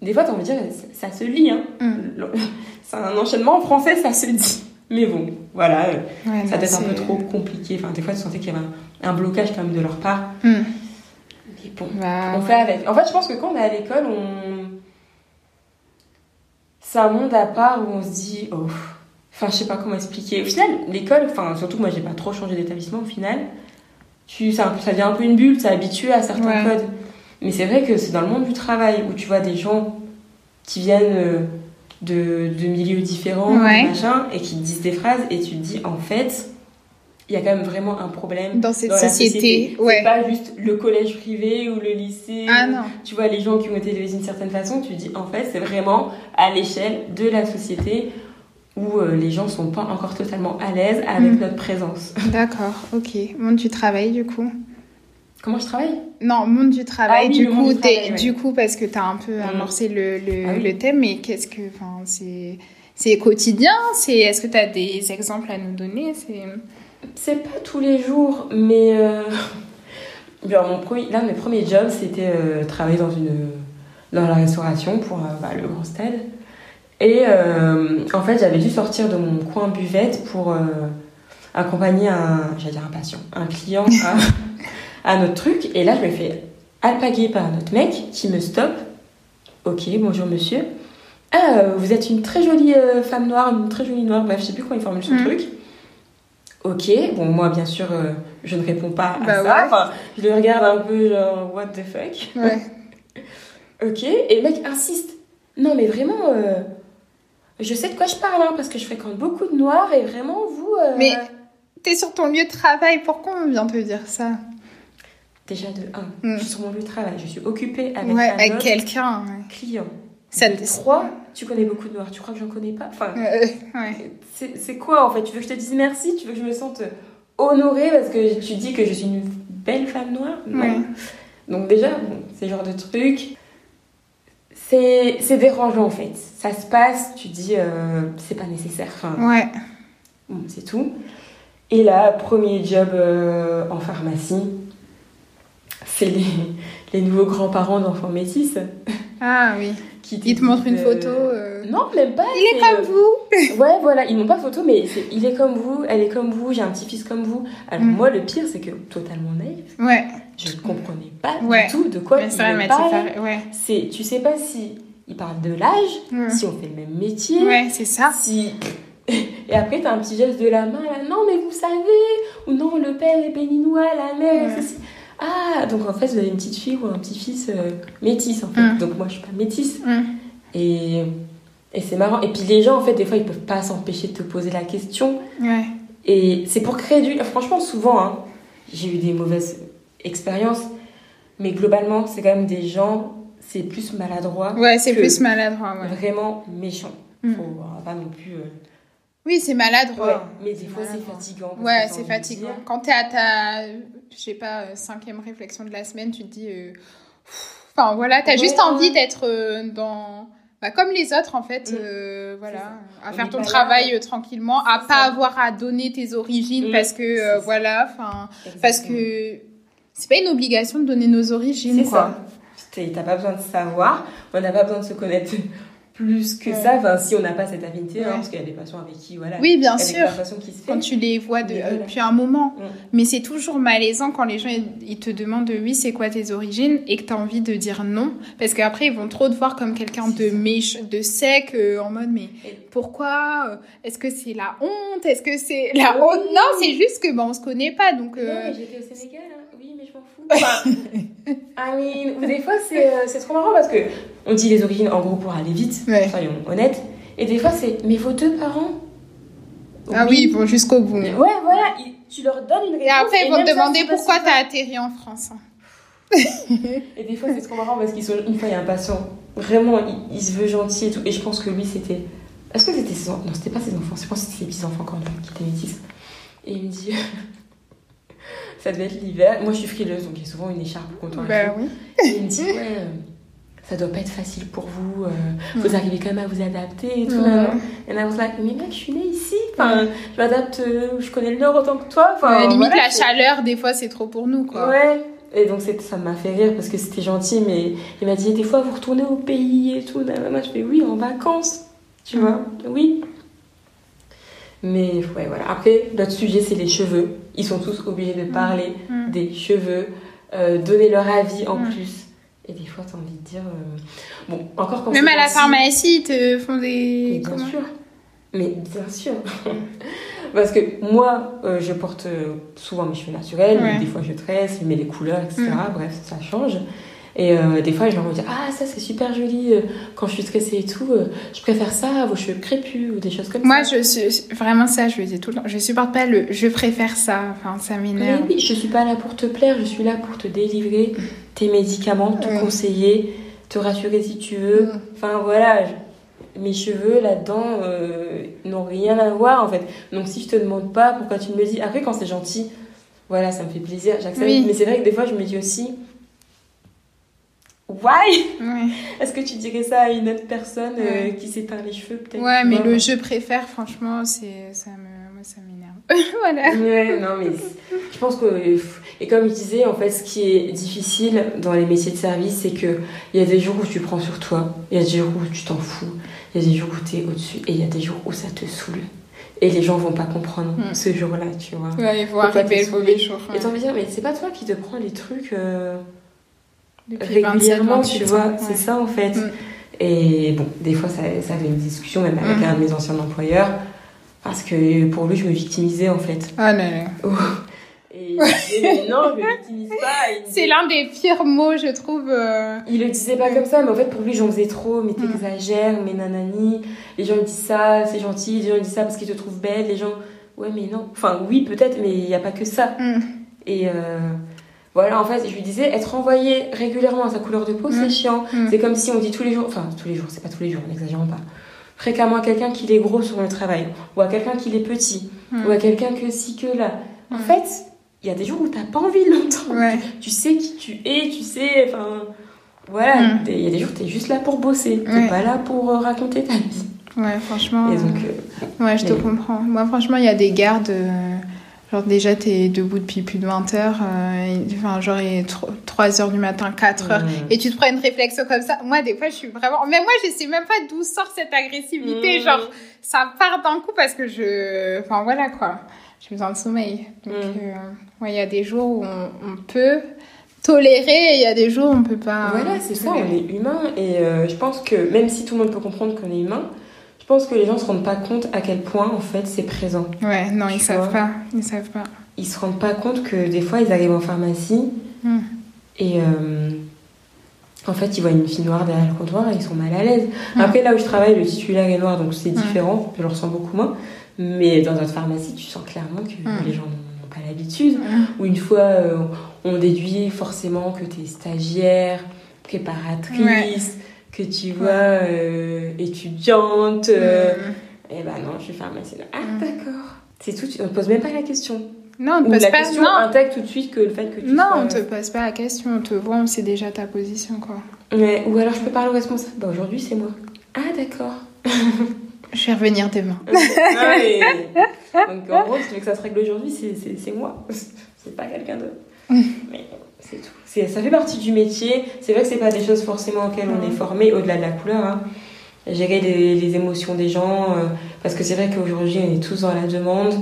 Des fois, t'as envie de dire, ça, ça se lit, hein. Mm. C'est un enchaînement en français, ça se dit. Mais bon, voilà, euh, Ouais, ça doit être un peu trop compliqué. Enfin, des fois, tu sentais qu'il y avait un, un blocage quand même de leur part. Hmm. Mais bon, Bah, on fait avec. En fait, je pense que quand on est à l'école, on. C'est un monde à part où on se dit, oh. Enfin, je sais pas comment expliquer. Au final, l'école, enfin, surtout moi, j'ai pas trop changé d'établissement au final. Tu, ça, ça devient un peu une bulle, t'es habitué à certains Ouais. codes. Mais c'est vrai que c'est dans le monde du travail où tu vois des gens qui viennent euh, de, de milieux différents, Ouais. machin, et qui te disent des phrases, et tu te dis, en fait, il y a quand même vraiment un problème Dans cette dans société, C'est ouais. pas juste le collège privé ou le lycée. Ah non. Tu vois, les gens qui ont été élevés d'une certaine façon, tu dis en fait, c'est vraiment à l'échelle de la société où euh, les gens sont pas encore totalement à l'aise avec Mm. notre présence. D'accord, ok. Monde du travail, du coup. Comment je travaille? Non, monde du travail, Ah oui, du, coup, du t'es- travail, ouais. du coup, parce que tu as un peu Mm. amorcé le, le, Ah oui. le thème, mais qu'est-ce que. C'est. C'est quotidien c'est Est-ce que tu as des exemples à nous donner? C'est... C'est pas tous les jours, mais. euh, bien, mon premier, l'un de mes premiers jobs, c'était euh, travailler dans, une, dans la restauration pour euh, bah, le Grand Stade. Et euh, en fait, j'avais dû sortir de mon coin buvette pour euh, accompagner un, j'allais dire un patient, un client à, à notre truc. Et là, je me fais alpaguer par notre mec qui me stoppe. Ok, bonjour monsieur. Ah, vous êtes une très jolie euh, femme noire, une très jolie noire. Bref, je sais plus comment il formule son Mhm. truc. Ok, bon, moi, bien sûr, euh, je ne réponds pas à Bah ça. ouais. Enfin, je le regarde un peu genre, what the fuck. Ouais. Ok, et le mec insiste. Non, mais vraiment, euh, je sais de quoi je parle, hein, parce que je fréquente beaucoup de noirs et vraiment, vous. euh, Mais- T'es sur ton lieu de travail, pourquoi on vient te dire ça? Déjà, de 1, Mm. je suis sur mon lieu de travail, je suis occupée avec Ouais, avec quelqu'un. ouais. client. Ça de te- 3, tu connais beaucoup de noirs, tu crois que j'en connais pas? Enfin, Euh, ouais. c'est quoi en fait? Tu veux que je te dise merci? Tu veux que je me sente honorée parce que tu dis que je suis une belle femme noire? Non. Donc déjà, bon, c'est genre de truc. C'est c'est dérangeant en fait. Ça se passe, tu dis euh, c'est pas nécessaire. Enfin, Ouais. bon, c'est tout. Et là, premier job euh, en pharmacie, c'est les, les nouveaux grands-parents d'enfants métis Ah oui. qui Il te montre une photo. euh, Non, même pas. Il est comme vous. Ouais, voilà, ils n'ont pas de photo, mais il est comme vous, elle est comme vous, j'ai un petit-fils comme vous. Alors Mm. moi, le pire, c'est que totalement naïf, Ouais. Je ne comprenais pas Ouais. du tout de quoi Mais il ça me parlait. Ouais. C'est, tu sais pas si il parle de l'âge, si on fait le même métier, Ouais, c'est ça. si... Et après, t'as un petit geste de la main, là, non, mais vous savez, ou non, le père est béninois, la mère, Ouais. ceci. Ah, donc en fait, vous avez une petite fille ou un petit-fils euh, métis, en fait. Mm. Donc moi, je suis pas métisse. Mm. Et, et c'est marrant. Et puis les gens, en fait, des fois, ils peuvent pas s'empêcher de te poser la question. Ouais. Et c'est pour créer du... Franchement, souvent, hein, j'ai eu des mauvaises expériences. Mais globalement, c'est quand même des gens, c'est plus maladroit. Ouais, c'est plus maladroit. Ouais. Vraiment méchant. Mm. Faut va pas non plus... euh, Oui, c'est Ouais, maladroit. mais des fois, c'est fatigant. Ouais, c'est fatigant. dire, Quand t'es à ta, je sais pas, euh, cinquième réflexion de la semaine, tu te dis, euh, enfin voilà, t'as Ouais, juste envie d'être euh, dans, bah, comme les autres en fait, Mm. euh, voilà, à On faire ton là. travail euh, tranquillement, à pas ça. avoir à donner tes origines Mm. parce que euh, voilà, enfin, parce que c'est pas une obligation de donner nos origines C'est quoi. ça. T'as pas besoin de savoir, on n'a pas besoin de se connaître plus que Ouais. ça, enfin, si on n'a pas cette affinité, hein, parce qu'il y a des patients avec qui, voilà, Oui, bien sûr. qui se font. Quand tu les vois de- euh, voilà. depuis un moment. Mm. Mais c'est toujours malaisant quand les gens ils te demandent oui, c'est quoi tes origines et que tu as envie de dire non. Parce qu'après, ils vont trop te voir comme quelqu'un de méch, de sec, euh, en mode mais pourquoi euh, Est-ce que c'est la honte Est-ce que c'est la honte? Non, c'est juste que ben, on se connaît pas. Donc, euh, j'étais au Sénégal, hein. oui, mais je m'en fous. Enfin, I mean, des fois, c'est euh, c'est trop marrant parce que on dit les origines en gros pour aller vite, Ouais. soyons honnêtes. Et des fois, c'est mais vos deux parents Ah oui, vont jusqu'au bout. Ouais, voilà, tu leur donnes une réponse. Et après, ils vont te ça, demander pas pourquoi t'as atterri en France. hein. Et des fois, c'est trop marrant parce qu'ils sont. Une fois, il y a un patient, vraiment, il, il se veut gentil et tout. Et je pense que lui, c'était. Est-ce que c'était ses enfants Non, c'était pas ses enfants, je pense que c'était ses petits-enfants quand même, qui étaient métis. Et il me dit. Ça devait être l'hiver. Moi, je suis frileuse, donc il y a souvent une écharpe contre Bah oui. Et il me dit, ouais, euh, ça doit pas être facile pour vous. euh, vous arrivez quand même à vous adapter et tout. Et I was like, mais mec, je suis née ici. Enfin, je m'adapte, euh, je connais le Nord autant que toi. Enfin, Ouais, limite, voilà, la chaleur, des fois, c'est trop pour nous, quoi. Ouais. Et donc ça m'a fait rire parce que c'était gentil, mais il m'a dit des fois vous retournez au pays et tout. Moi je fais oui en vacances, tu vois, oui. Mais ouais voilà. Après notre sujet c'est les cheveux. Ils sont tous obligés de parler Mm. des cheveux, euh, donner leur avis en Mm. plus. Et des fois t'as envie de dire euh, bon encore quand Même à la pharmacie, ils te font mais des. bien comment sûr. Mais bien sûr. Parce que moi, euh, je porte souvent mes cheveux naturels, Ouais. mais des fois je tresse, je mets les couleurs, etc. Mm. Bref, ça change. Et euh, des fois, je leur dis Ah, ça c'est super joli, euh, quand je suis tressée et tout, euh, je préfère ça à vos cheveux crépus ou des choses comme Moi, ça. je suis vraiment ça, je le dis tout le temps. Je supporte pas le je préfère ça. Enfin, ça Mais m'énerve. oui, je suis pas là pour te plaire, je suis là pour te délivrer tes médicaments, te Ouais. conseiller, te rassurer si tu veux. Enfin voilà, je- mes cheveux là-dedans euh, n'ont rien à voir en fait. Donc si je te demande pas, pourquoi tu me le dis Après, quand c'est gentil, voilà, ça me fait plaisir, j'accepte. Oui. Mais c'est vrai que des fois, je me dis aussi. Why? Est-ce que tu dirais ça à une autre personne euh, qui s'éteint les cheveux peut-être ouais mais le je préfère, franchement, c'est ça me, moi, ça m'énerve. voilà. Ouais, non, mais je pense que. Et comme je disais, en fait, ce qui est difficile dans les métiers de service, c'est que il y a des jours où tu prends sur toi, il y a des jours où tu t'en fous, il y a des jours où tu es au-dessus, et il y a des jours où ça te saoule. Et les gens vont pas comprendre Mm. ce jour-là, tu vois. Ouais, il faut Faut arriver le mauvais jour. Et t'as envie de dire, mais c'est pas toi qui te prends les trucs euh, Depuis 27, régulièrement, 28 tu vois, c'est ça en fait. Mm. Et bon, des fois, ça, ça avait une discussion même avec Mm. un de mes anciens employeurs, parce que pour lui, je me victimisais en fait. Ah non, non. Et disait, mais non, je victimise pas. Et C'est l'un des pires mots, je trouve. euh, Il le disait pas comme ça, mais en fait, pour lui, j'en faisais trop, mais t'exagères, mais nanani. Les gens disent ça, c'est gentil, les gens disent ça parce qu'ils te trouvent belle, les gens. Ouais, mais non. Enfin, oui, peut-être, mais il n'y a pas que ça. Mm. Et euh, voilà, en fait, je lui disais, être envoyé régulièrement à sa couleur de peau, Mm. c'est chiant. Mm. C'est comme si on dit tous les jours, enfin, tous les jours, c'est pas tous les jours, n'exagérons pas. Fréquemment à quelqu'un qu'il est gros sur le travail, ou à quelqu'un qu'il est petit, Mm. ou à quelqu'un que si que là. En Mm. fait, il y a des jours où t'as pas envie de l'entendre Ouais. tu sais qui tu es, tu sais, enfin, voilà, Mm. il y a des jours t'es juste là pour bosser, t'es Ouais. pas là pour euh, raconter ta vie. Ouais, franchement. Et donc, euh, euh, Ouais, je te comprends. Moi, franchement, il y a des gardes. euh, genre, déjà, t'es debout depuis plus de 20 heures. euh, et- enfin, genre, il est 3 heures du matin, 4 heures. Mm. Et tu te prends une réflexion comme ça. Moi, des fois, je suis vraiment. Mais moi, je sais même pas d'où sort cette agressivité. Mm. Genre, ça part d'un coup parce que je. Enfin, voilà quoi. J'ai besoin de sommeil. Donc, Mm. euh, ouais, il y a des jours où on, on peut tolérer et il y a des jours où on peut pas. voilà, c'est ça, on est humain et euh, je pense que même si tout le monde peut comprendre qu'on est humain, je pense que les gens se rendent pas compte à quel point en fait c'est présent. Ouais, non, ils savent pas. Ils savent pas. Ils se rendent pas compte que des fois ils arrivent en pharmacie Mm. et euh, en fait ils voient une fille noire derrière le comptoir et ils sont mal à l'aise. Mm. Après là où je travaille, le titulaire est noir donc c'est Mm. différent, je le ressens beaucoup moins. Mais dans notre pharmacie, tu sens clairement que les gens n'ont pas l'habitude. Ou une fois, euh, on déduit forcément que tu es stagiaire, préparatrice, que tu vois, euh, étudiante. euh, Mm. Et ben non, je suis pharmacienne. Ah, Mm. d'accord. C'est tout, on ne pose même pas la question. Non, on ne pose la pas. question non. intègre tout de suite que le fait que tu Non, sois- on te pose pas la question, on te voit, on sait déjà ta position, quoi. Ou alors je peux parler au responsable. Bah aujourd'hui, c'est moi. Ah, d'accord. Je vais revenir demain. Ah, mais- Donc en gros, si tu veux que ça se règle aujourd'hui, c'est moi. C'est pas quelqu'un d'autre. Mais c'est tout. Ça fait partie du métier. C'est vrai que c'est pas des choses forcément auxquelles on est formé, au-delà de la couleur. Hein. Gérer les, les émotions des gens. euh, parce que c'est vrai qu'aujourd'hui, on est tous dans la demande.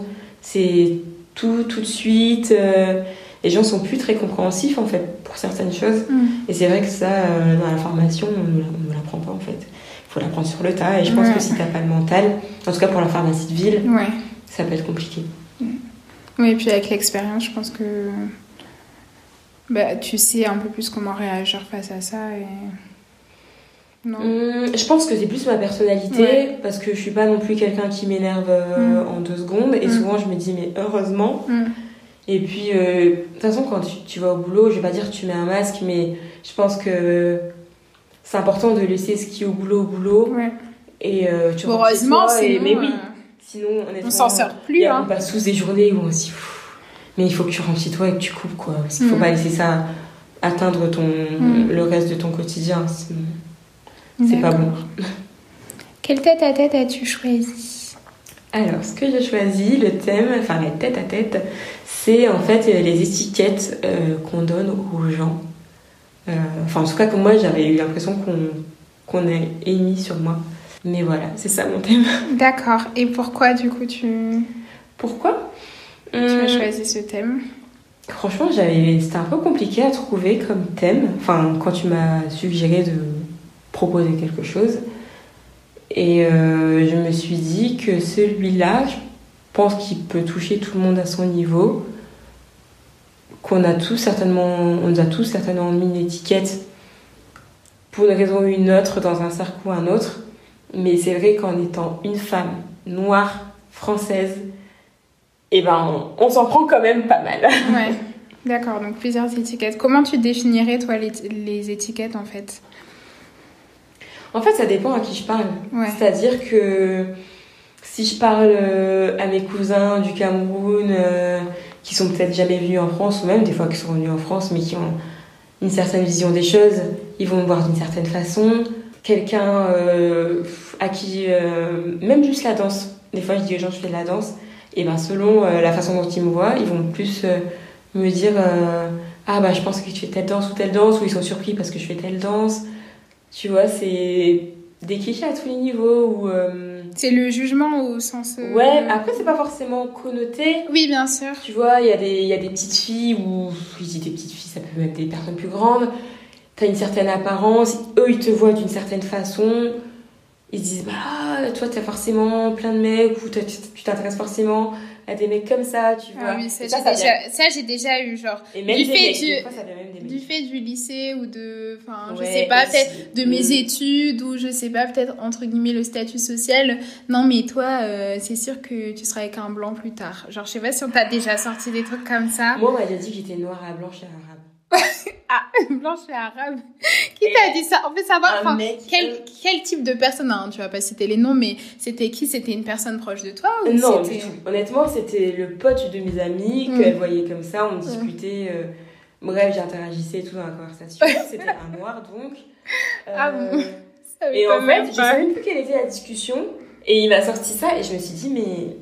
C'est tout, tout de suite. euh, les gens sont plus très compréhensifs en fait pour certaines choses. Mm. Et c'est vrai que ça, euh, dans la formation, on ne l'apprend pas en fait. Il faut l'apprendre sur le tas. Et je pense Ouais. que si t'as pas le mental, en tout cas pour la pharmacie de ville, Ouais. ça peut être compliqué. Oui, et puis avec l'expérience, je pense que bah, tu sais un peu plus comment réagir face à ça. Et... Non. Hum, je pense que c'est plus ma personnalité Ouais. parce que je suis pas non plus quelqu'un qui m'énerve euh, Mm. en deux secondes et Mm. souvent je me dis mais heureusement et puis euh, de toute façon quand tu, tu vas au boulot je vais pas dire que tu mets un masque mais je pense que c'est important de laisser ce qui est au boulot au boulot Ouais. et euh, tu Heureusement, sinon, mais oui sinon on s'en sort il plus. y a- Hein. on passe tous des journées où on dit Pff, mais il faut que tu rentres chez toi et que tu coupes quoi parce qu'il faut Mm. pas laisser ça atteindre ton Mm. le reste de ton quotidien c'est pas bon Quel tête à tête as-tu choisi Alors, ce que j'ai choisi, le thème, enfin la tête à tête, c'est en fait euh, les étiquettes euh, qu'on donne aux gens. Euh, enfin, en tout cas, que moi, j'avais eu l'impression qu'on qu'on a émis sur moi. Mais voilà, c'est ça mon thème. D'accord. Et pourquoi du coup tu, Pourquoi? Tu as Hum, choisi ce thème Franchement, j'avais, c'était un peu compliqué à trouver comme thème. Enfin, quand tu m'as suggéré de proposer quelque chose. Et euh, je me suis dit que celui-là, je pense qu'il peut toucher tout le monde à son niveau. Qu'on a tous certainement, on nous a tous certainement mis une étiquette pour une raison ou une autre dans un cercle ou un autre. Mais c'est vrai qu'en étant une femme noire, française, eh ben, on, on s'en prend quand même pas mal. Ouais. D'accord, donc plusieurs étiquettes. Comment tu définirais toi les, les étiquettes en fait? En fait, ça dépend à qui je parle. Ouais. C'est-à-dire que si je parle euh, à mes cousins du Cameroun euh, qui sont peut-être jamais venus en France, ou même des fois qui sont venus en France mais qui ont une certaine vision des choses, ils vont me voir d'une certaine façon. Quelqu'un euh, à qui, euh, même juste la danse, des fois je dis aux gens je fais de la danse, et ben selon euh, la façon dont ils me voient, ils vont plus euh, me dire euh, ah bah je pense que tu fais telle danse ou telle danse, ou ils sont surpris parce que je fais telle danse. Tu vois, c'est des clichés à tous les niveaux. Ou, euh, C'est le jugement au sens. euh, Ouais, après, c'est pas forcément connoté. Oui, bien sûr. Tu vois, il y, a des- il y a des petites filles, ou je dis des petites filles, ça peut être des personnes plus grandes. T'as une certaine apparence, eux ils te voient d'une certaine façon. Ils se disent, bah, toi t'as forcément plein de mecs, ou tu t'intéresses forcément à des mecs comme ça, tu vois. Ah oui, ça, j'ai déjà, eu, genre, Et même du des fait mecs, du- des fois, ça vient même des du mecs. fait du lycée ou de. Enfin, je sais pas, peut-être de mes Mm. études ou je sais pas, peut-être entre guillemets le statut social. Non, mais toi, euh, c'est sûr que tu seras avec un blanc plus tard. Genre, je sais pas si on t'a déjà sorti des trucs comme ça. Moi, on m'a déjà dit que j'étais noire à blanche et arabe. Ah, blanche et arabe. Qui t'a dit ça? On veut savoir, Un enfin, mec. quel, quel type de personne, hein, tu vas pas citer les noms, mais c'était qui? C'était une personne proche de toi ou Non, du tout. Honnêtement, c'était le pote de mes amis Mm. qu'elle voyait comme ça, on discutait. euh, bref, j'interagissais tout dans la conversation. C'était un noir donc. Euh, Ah bon Ça Et en fait, je savais plus quelle était la discussion. Et il m'a sorti ça et je me suis dit, mais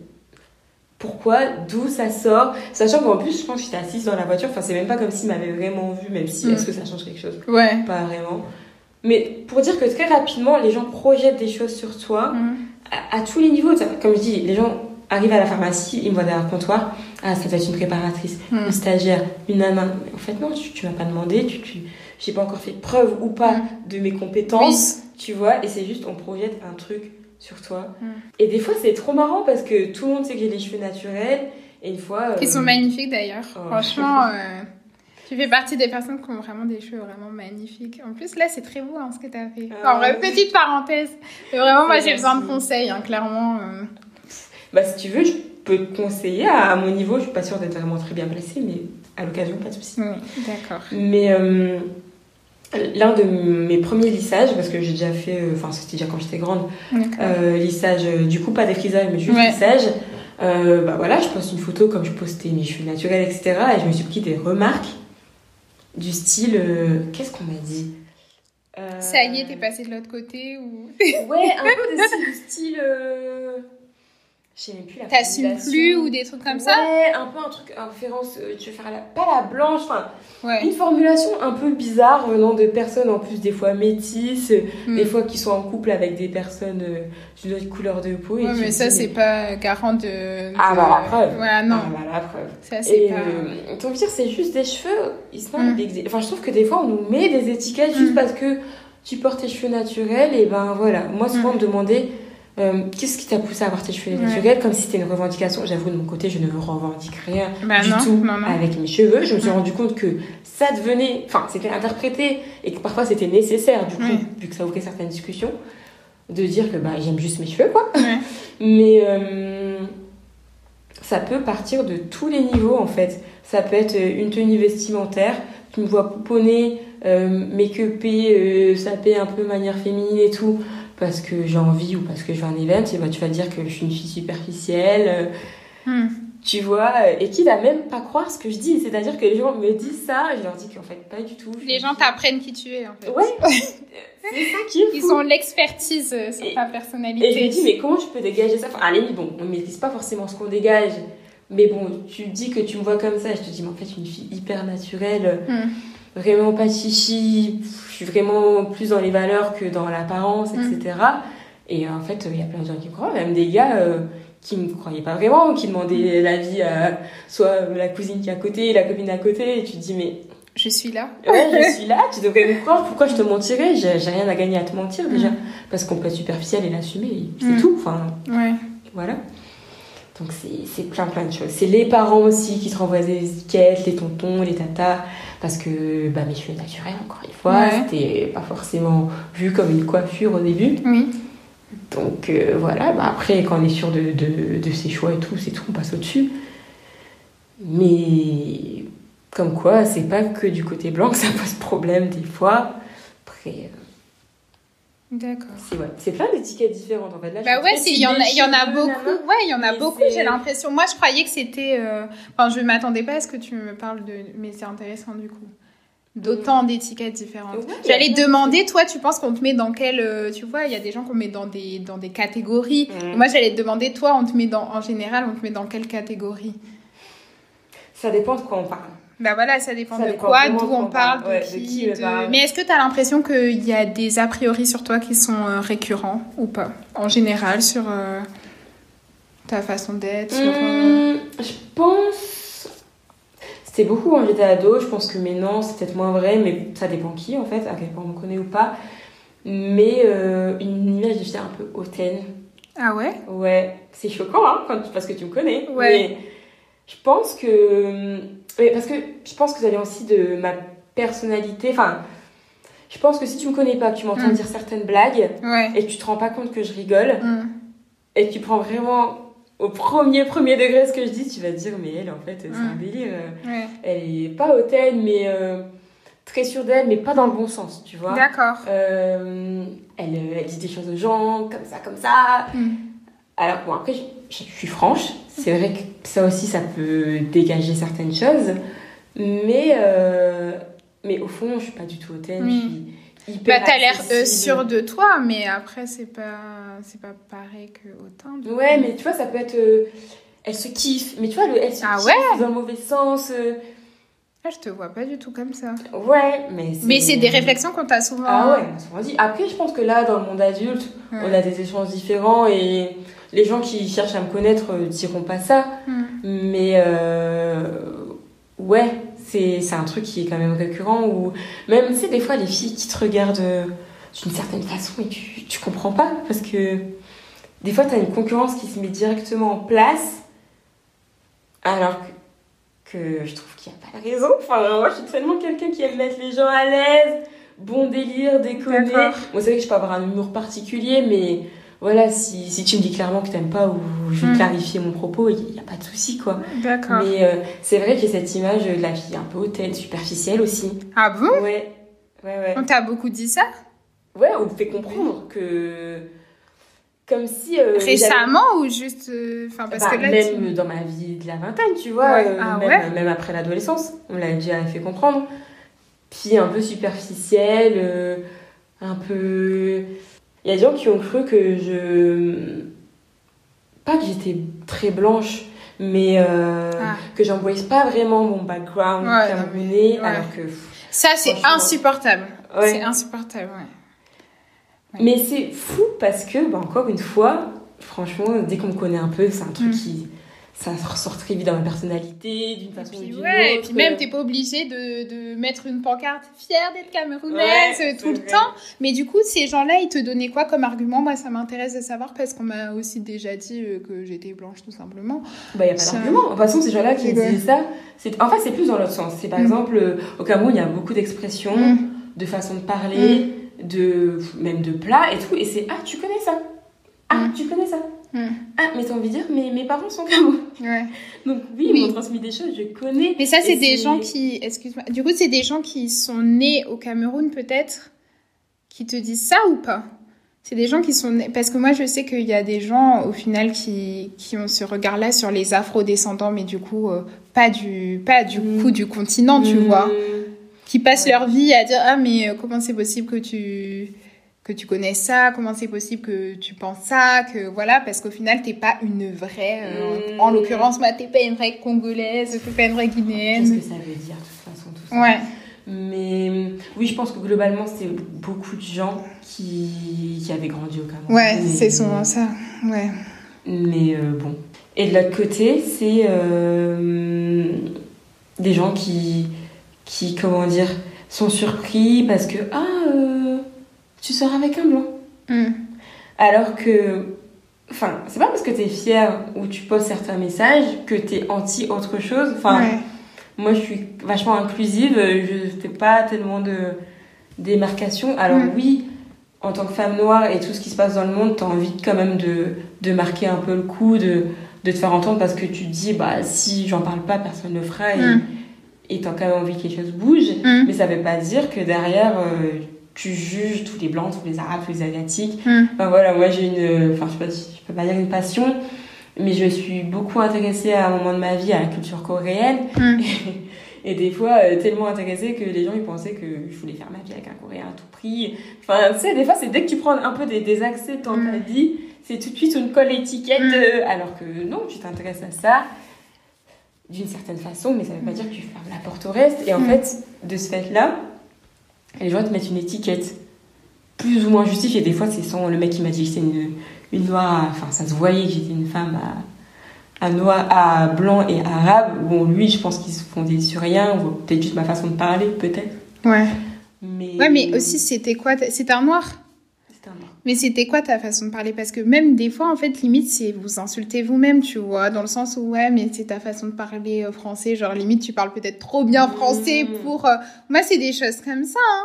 pourquoi D'où ça sort Sachant qu'en plus, je pense que j'étais assise dans la voiture. Enfin, c'est même pas comme s'il m'avait vraiment vu, même si Mm. est-ce que ça change quelque chose? Ouais. Pas vraiment. Mais pour dire que très rapidement, les gens projettent des choses sur toi Mm. à, à tous les niveaux. Comme je dis, les gens arrivent à la pharmacie, ils me voient derrière le comptoir. Ah, ça doit être une préparatrice, Mm. une stagiaire, une. Mais en fait, non, tu, tu m'as pas demandé. Tu, tu, j'ai pas encore fait preuve ou pas Mm. de mes compétences. Tu vois, et c'est juste, on projette un truc sur toi. Mm. Et des fois, c'est trop marrant parce que tout le monde sait que j'ai les cheveux naturels. Et une fois. Ils euh, sont magnifiques d'ailleurs. Oh. Franchement, euh, tu fais partie des personnes qui ont vraiment des cheveux vraiment magnifiques. En plus, là, c'est très beau hein, ce que tu as fait. Ah. en vrai, petite parenthèse. Mais vraiment, moi, j'ai besoin de conseils, hein, clairement. euh. Bah, si tu veux, je peux te conseiller. À mon niveau, je suis pas sûre d'être vraiment très bien placée, mais à l'occasion, pas de soucis. Oui, d'accord. Mais euh, l'un de mes premiers lissages, parce que j'ai déjà fait, euh, enfin c'était déjà quand j'étais grande, euh, lissage, euh, du coup pas défrisage mais juste Ouais. lissage, euh, bah voilà, je poste une photo comme je postais mes cheveux naturels, etc. Et je me suis pris des remarques du style, euh, qu'est-ce qu'on m'a dit Euh, Ça y est, t'es passé de l'autre côté ou Ouais, un peu de style, du style je sais plus la t'assumes plus ou des trucs comme ça Ouais, un peu un truc, en référence, euh, tu veux faire la, pas la blanche, enfin, Ouais. une formulation un peu bizarre venant de personnes en plus des fois métisses, Mm. des fois qui sont en couple avec des personnes euh, d'une autre couleur de peau. et Ouais, mais ça, c'est pas garant de. Ah de- bah la preuve. Voilà, non. Ah bah la preuve. Ça, c'est Et pas. euh, donc dire c'est juste des cheveux, ils sont Mm. des- Enfin je trouve que des fois on nous met des étiquettes juste Mm. parce que tu portes tes cheveux naturels et ben voilà. Moi souvent on me demandait Euh, Qu'est-ce qui t'a poussé à avoir tes cheveux Ouais. naturels Comme si c'était une revendication. J'avoue, de mon côté, je ne revendique rien Bah du non, tout non, non. avec mes cheveux. Je me suis rendu compte que ça devenait. Enfin, c'était interprété et que parfois c'était nécessaire, du coup, vu que ça ouvrait certaines discussions, de dire que bah, j'aime juste mes cheveux, quoi. Ouais. Mais euh, ça peut partir de tous les niveaux en fait. Ça peut être euh, une tenue vestimentaire, tu me vois pouponner, euh, make-upée, saper un peu manière féminine et tout, parce que j'ai envie ou parce que je à un event, et bah, tu vas dire que je suis une fille superficielle, euh, Hmm. tu vois, et qui va même pas croire ce que je dis. C'est-à-dire que les gens me disent ça, et je leur dis qu'en fait pas du tout. Les gens t'apprennent qui tu es, en fait. Ouais, c'est ça qui est Ils fou. ont l'expertise sur Et- ta personnalité. Et je me dis, mais comment je peux dégager ça? Enfin, limite, bon, on ne maîtrise pas forcément ce qu'on dégage. Mais bon, tu dis que tu me vois comme ça, je te dis, mais en fait, une fille hyper naturelle, Hmm. Vraiment pas chichi, je suis vraiment plus dans les valeurs que dans l'apparence, Mm. etc. Et en fait, il y a plein de gens qui me croient, même des gars euh, qui me croyaient pas vraiment, qui demandaient l'avis à soit la cousine qui est à côté, la copine à côté, et tu te dis, mais Je suis là. ouais, je suis là, tu devrais me croire, pourquoi je te mentirais? J'ai j'ai rien à gagner à te mentir déjà, Mm. parce qu'on peut être superficiel et l'assumer, c'est Mm. tout, enfin. Ouais. Voilà. Donc c'est plein plein de choses. C'est les parents aussi qui te renvoient des étiquettes, les tontons, les tatas, parce que bah, mes cheveux naturels, encore une fois, Ouais. c'était pas forcément vu comme une coiffure au début. Oui. Donc euh, voilà, bah, après quand on est sûr de, de, de ses choix et tout, c'est tout, on passe au-dessus. Mais comme quoi, c'est pas que du côté blanc que ça pose problème des fois. Après, euh, D'accord. c'est ouais, c'est plein d'étiquettes différentes en fait. Là, je Bah suis ouais, il y en a, il y en a beaucoup. nana. Ouais, il y en a Mais beaucoup. J'ai l'impression. Moi, je croyais que c'était. euh, Enfin, je m'attendais pas à ce que tu me parles de. Mais c'est intéressant du coup. D'autant d'étiquettes différentes. Ouais, J'allais demander, toi, tu penses qu'on te met dans quelle. euh, Tu vois, il y a des gens qu'on met dans des dans des catégories. Mm. Moi, j'allais te demander, toi, on te met dans. En général, on te met dans quelle catégorie? Ça dépend de quoi on parle. Bah voilà, ça dépend Ça de dépend quoi, d'où on parle. Ouais, de de qui. de- parle. Mais est-ce que tu as l'impression qu'il y a des a priori sur toi qui sont euh, récurrents ou pas En général, sur euh, ta façon d'être sur, euh, Hum, je pense. C'était beaucoup quand j'étais ado. Je pense que maintenant, c'est peut-être moins vrai, mais ça dépend qui en fait, à quel point on me connaît ou pas. Mais euh, une image de un peu hautaine. Ah ouais? Ouais, c'est choquant hein, quand tu- parce que tu me connais. Ouais. Mais je pense que. Ouais, parce que je pense que ça vient aussi de ma personnalité. Enfin, je pense que si tu me connais pas, que tu m'entends Mm. dire certaines blagues Ouais. et que tu te rends pas compte que je rigole Hum. et que tu prends vraiment au premier premier degré ce que je dis, tu vas te dire mais elle en fait c'est un Mm. délire. euh, Ouais. Elle est pas hautaine mais euh, très sûre d'elle mais pas dans le bon sens, tu vois. D'accord. Euh, elle, elle dit des choses aux gens comme ça comme ça. Alors bon après je, je suis franche, c'est vrai que ça aussi ça peut dégager certaines choses, mais euh, mais au fond je suis pas du tout hautaine, Oui. je suis hyper Bah t'as l'air euh, accessible. sûr de toi, mais après c'est pas c'est pas pareil que autant. Ouais, mais tu vois, ça peut être. euh, elle se kiffe, mais tu vois, le, elle se Ah kiffe dans le mauvais sens. euh, Ah, je te vois pas du tout comme ça. ouais, mais c'est. Mais c'est des réflexions qu'on t'a souvent. Ah ouais, on s'en dit. Après, je pense que là, dans le monde adulte, Ouais. on a des échanges différents et les gens qui cherchent à me connaître euh, diront pas ça. Hum. Mais euh, ouais, c'est un truc qui est quand même récurrent. Ou même, tu sais, des fois, les filles qui te regardent euh, d'une certaine façon et tu, tu comprends pas. Parce que des fois, tu as une concurrence qui se met directement en place. Alors que, que je trouve qu'il n'y a pas de raison. Enfin, moi, je suis tellement quelqu'un qui aime mettre les gens à l'aise. Bon délire, déconner. Bon, c'est vrai que je peux avoir un humour particulier, mais voilà, si, si tu me dis clairement que t'aimes pas ou je vais Mm. clarifier mon propos, il n'y a pas de souci, quoi. D'accord. Mais euh, c'est vrai que j'ai cette image de la fille un peu hautaine, superficielle aussi. Ah bon? Ouais, ouais, ouais. On t'a beaucoup dit ça? Ouais, on me fait comprendre que. Comme si. euh, Récemment ou juste. euh, Enfin, parce que Bah, là. même tu- dans ma vie de la vingtaine, tu vois. Ouais. Ah même, ouais? même après l'adolescence, on me l'a déjà fait comprendre. Puis un peu superficielle, un peu. Il y a des gens qui ont cru que je. Pas que j'étais très blanche, mais euh, Ah. que j'embrasse pas vraiment mon background Ouais, camerounais, ouais. alors que. Ça, c'est insupportable. Ouais. C'est insupportable. Ouais. Mais c'est fou parce que, bah, encore une fois, franchement, dès qu'on me connaît un peu, c'est un truc Mm. qui. Ça ressort très vite dans ma personnalité, d'une façon ou d'une ouais, et autre. puis même, t'es pas obligé de, de mettre une pancarte fière d'être camerounaise Ouais, euh, tout le vrai. temps. Mais du coup, ces gens-là, ils te donnaient quoi comme argument? Moi, ça m'intéresse de savoir parce qu'on m'a aussi déjà dit euh, que j'étais blanche, tout simplement. Bah, y a pas d'argument. De toute façon, ces gens-là qui C'est vrai. disent ça, c'est, en fait, c'est plus dans l'autre sens. C'est par Mm. exemple, euh, au Cameroun, il y a beaucoup d'expressions, Mm. de façons de parler, de, même de plats et tout. Et c'est, ah, tu connais ça. Ah, Mm. tu connais ça. Mm. Ah, mais t'as envie de dire, mais mes parents sont. Ouais. Donc oui, Oui. ils m'ont transmis des choses, je connais. Mais ça, c'est des gens qui. Excuse-moi. Du coup, c'est des gens qui sont nés au Cameroun, peut-être, qui te disent ça ou pas? C'est des gens qui sont nés. Parce que moi, je sais qu'il y a des gens, au final, qui, qui ont ce regard-là sur les afro-descendants, mais du coup, euh, pas du, pas du Mm. coup du continent, tu vois. Qui passent Ouais. leur vie à dire Ah, mais euh, comment c'est possible que tu. Que tu connais ça, comment c'est possible que tu penses ça, que voilà, parce qu'au final, t'es pas une vraie. euh. En l'occurrence, moi, t'es pas une vraie congolaise, t'es pas une vraie guinéenne. Qu'est-ce que ça veut dire, de toute façon, tout ça Ouais. Mais oui, je pense que globalement, c'est beaucoup de gens qui, qui avaient grandi au Cameroun. Ouais, c'est souvent ça. Ouais. Mais euh, bon. Et de l'autre côté, c'est euh, des gens qui, qui, comment dire, sont surpris parce que, ah, euh, tu sors avec un blanc. Mm. Alors que, enfin, c'est pas parce que t'es fier ou tu poses certains messages que t'es anti autre chose. Enfin, ouais. moi, je suis vachement inclusive, je fais pas tellement de démarcation. Alors Mm. oui, en tant que femme noire et tout ce qui se passe dans le monde, t'as envie quand même de, de marquer un peu le coup, de, de te faire entendre parce que tu te dis, bah si j'en parle pas, personne ne le fera et Mm. et t'as quand même envie que les choses bougent. Mm. Mais ça veut pas dire que derrière, euh, tu juges tous les blancs, tous les arabes, tous les asiatiques. Mm. Enfin voilà, moi j'ai une. Enfin, je sais pas si je peux pas dire une passion, mais je suis beaucoup intéressée à un moment de ma vie à la culture coréenne. Mm. Et des fois, euh, tellement intéressée que les gens ils pensaient que je voulais faire ma vie avec un coréen à tout prix. Enfin, tu sais, des fois, c'est dès que tu prends un peu des, des accès dans ta Mm. vie, c'est tout de suite une colle étiquette. Mm. euh, alors que non, tu t'intéresses à ça d'une certaine façon, mais ça veut pas dire que tu fermes la porte au reste. Et en Mm. fait, de ce fait-là, les gens te mettent une étiquette plus ou moins justifiée. Des fois, c'est sans le mec qui m'a dit que c'était une, une noire, enfin, ça se voyait que j'étais une femme à, à noir, à blanc et arabe. Bon, lui, je pense qu'ils se fondaient sur rien, ou peut-être juste ma façon de parler, peut-être. Ouais. Mais... Ouais, mais aussi, c'était quoi? C'était un noir? Mais c'était quoi ta façon de parler? Parce que même des fois, en fait, limite, c'est vous insultez vous-même, tu vois, dans le sens où, ouais, mais c'est ta façon de parler euh, français, genre limite, tu parles peut-être trop bien français Mm. pour... euh, Moi, c'est des choses comme ça, hein.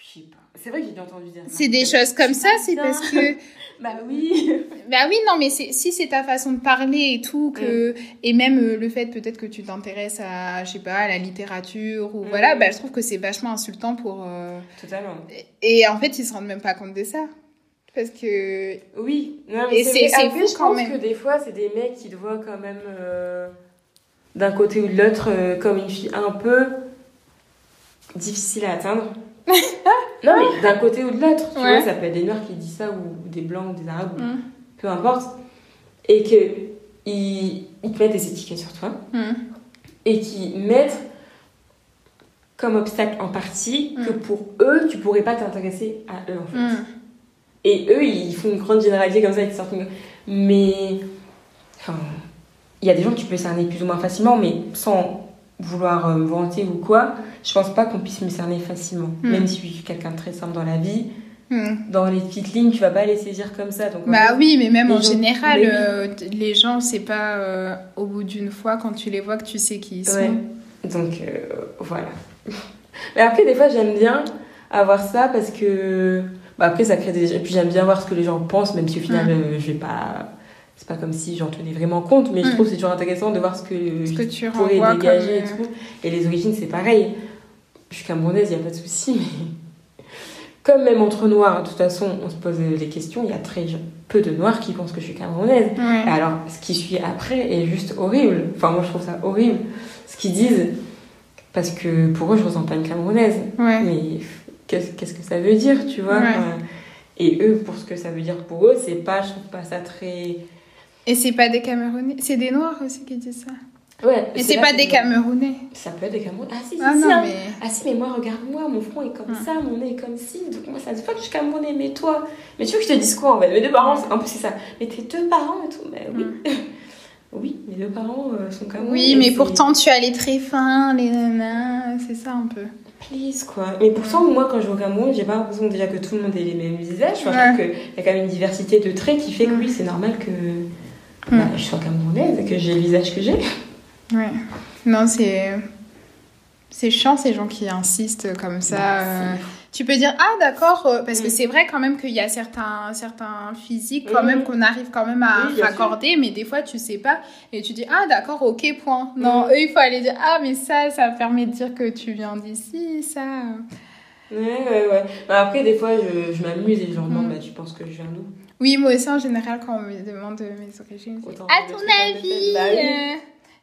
Je sais pas. C'est vrai que j'ai entendu dire ça. C'est des choses comme ça, c'est parce que... Bah oui. Bah oui, non, mais si c'est ta façon de parler et tout, que, et même euh, le fait peut-être que tu t'intéresses à, je sais pas, à la littérature, ou Mm. voilà, bah, je trouve que c'est vachement insultant pour... euh, Totalement. Et en fait, ils se rendent même pas compte de ça. Parce que... Oui, non, Et mais c'est- c'est c'est Après, fou je quand pense même. que des fois, c'est des mecs qui te voient quand même euh, d'un côté ou de l'autre euh, comme une fille un peu difficile à atteindre. non, mais d'un côté ou de l'autre, tu Ouais. vois, ça peut être des noirs qui disent ça ou des blancs ou des arabes, ou Mm. peu importe. Et que ils, ils te mettent des étiquettes sur toi Mm. et qui mettent comme obstacle en partie que Mm. pour eux, tu pourrais pas t'intéresser à eux en fait. Et eux, ils font une grande généralité comme ça, ils te sortent une- Mais. Enfin. Il y a des gens que tu peux cerner plus ou moins facilement, mais sans vouloir euh, me vanter ou quoi, je pense pas qu'on puisse me cerner facilement. Hmm. Même si je suis quelqu'un de très simple dans la vie, Mm. dans les petites lignes, tu vas pas les saisir comme ça. Donc, Bah fait, oui, mais même en gens- général, euh, les gens, c'est pas euh, au bout d'une fois, quand tu les vois, que tu sais qui ils sont. Donc euh, voilà. Mais après, des fois, j'aime bien avoir ça parce que. Bah, après, ça crée des. Et puis j'aime bien voir ce que les gens pensent, même si au final, Mm. euh, je vais pas. C'est pas comme si j'en tenais vraiment compte, mais je Mm. trouve que c'est toujours intéressant de voir ce que, Ce que tu pourrais dégager comme, et tout. Et les origines, c'est pareil. Je suis camerounaise, il n'y a pas de souci, mais. Comme même entre noirs, de toute façon, on se pose des questions, il y a très peu de noirs qui pensent que je suis camerounaise. Ouais. Alors, ce qui suit après est juste horrible. Enfin, moi, je trouve ça horrible. Ce qu'ils disent, parce que pour eux, je ressens pas une camerounaise. Ouais. Mais qu'est-ce que ça veut dire, tu vois? Ouais. Et eux, pour ce que ça veut dire pour eux, c'est pas, je trouve pas ça très. Et c'est pas des Camerounais, c'est des Noirs aussi qui disent ça. Ouais. Et c'est pas des Camerounais. Ça peut être des camerounais. Ah, si, si, Ah si, non, hein. mais. Ah si, mais moi, regarde-moi, mon front est comme ça, mon nez est comme ci, donc moi, ça se voit que je suis camerounais, mais toi? Mais tu veux que je te dise quoi en fait? Mes deux parents, en plus, c'est ça. Mais tes deux parents et tout, mais oui. oui, deux parents euh, sont comme Oui, mais pourtant, tu as les très fins, les nanas, c'est ça un peu. Please, quoi. Mais pourtant, moi, quand je vais au Cameroun, j'ai pas l'impression déjà que tout le monde ait les mêmes visages. Je qu'il y a quand même une diversité de traits qui fait que Mm. oui, c'est normal que Mm. Bah, je sois camerounaise et que j'ai le visage que j'ai. Ouais. Non, c'est. C'est chiant ces gens qui insistent comme ça. Bah, euh, Tu peux dire, ah d'accord, euh, parce que Mm. c'est vrai quand même qu'il y a certains, certains physiques quand Mm. même qu'on arrive quand même à Oui, raccorder, mais des fois tu sais pas et tu dis, ah d'accord, ok, point. Non, eux il faut aller dire, ah mais ça, ça permet de dire que tu viens d'ici, ça. Ouais, ouais, ouais. Bah, après, des fois, je, je m'amuse et je leur demande, bah, tu penses que je viens d'où? Oui, moi aussi en général, quand on me demande mes origines, Autant à ton avis, euh,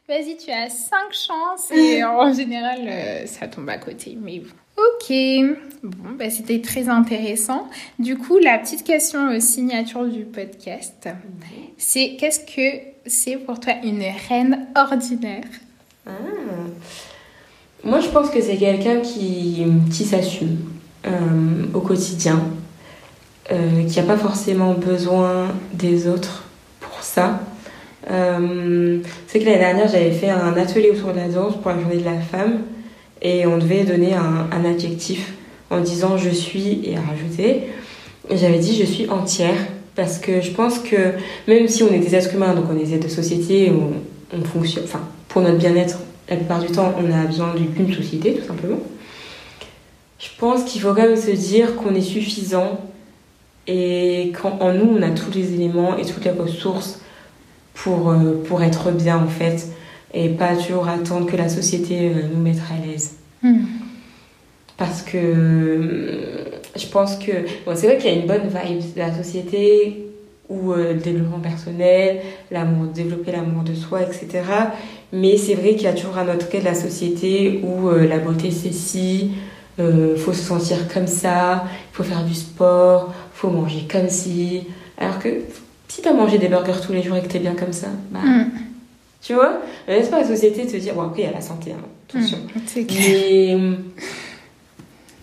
vas-y, tu as 5 chances et en général, euh, ça tombe à côté. Mais. Ok, bon, bah, c'était très intéressant. Du coup, la petite question euh, signature du podcast, c'est qu'est-ce que c'est pour toi une reine ordinaire? Ah. Moi, je pense que c'est quelqu'un qui, qui s'assume euh, au quotidien, euh, qui n'a pas forcément besoin des autres pour ça. Euh, c'est que l'année dernière, j'avais fait un atelier autour de la danse pour la journée de la femme et on devait donner un, adjectif en disant je suis et à rajouter. J'avais dit je suis entière parce que je pense que même si on est des êtres humains, donc on est des êtres de société, on fonctionne, enfin pour notre bien-être, la plupart du temps, on a besoin d'une société tout simplement. Je pense qu'il faut quand même se dire qu'on est suffisant et qu'en nous, on a tous les éléments et toutes les ressources pour, euh, pour être bien en fait et pas toujours attendre que la société euh, nous mette à l'aise. Parce que euh, je pense que bon, c'est vrai qu'il y a une bonne vibe de la société où euh, le développement personnel, l'amour, développer l'amour de soi, etc. Mais c'est vrai qu'il y a toujours un autre cas de la société où la beauté c'est si, faut se sentir comme ça, il faut faire du sport, faut manger comme si. Alors que si t'as mangé des burgers tous les jours et que t'es bien comme ça, bah, Mm. tu vois, laisse pas la société te dire, bon après il y a la santé, hein, attention. Mm. Mais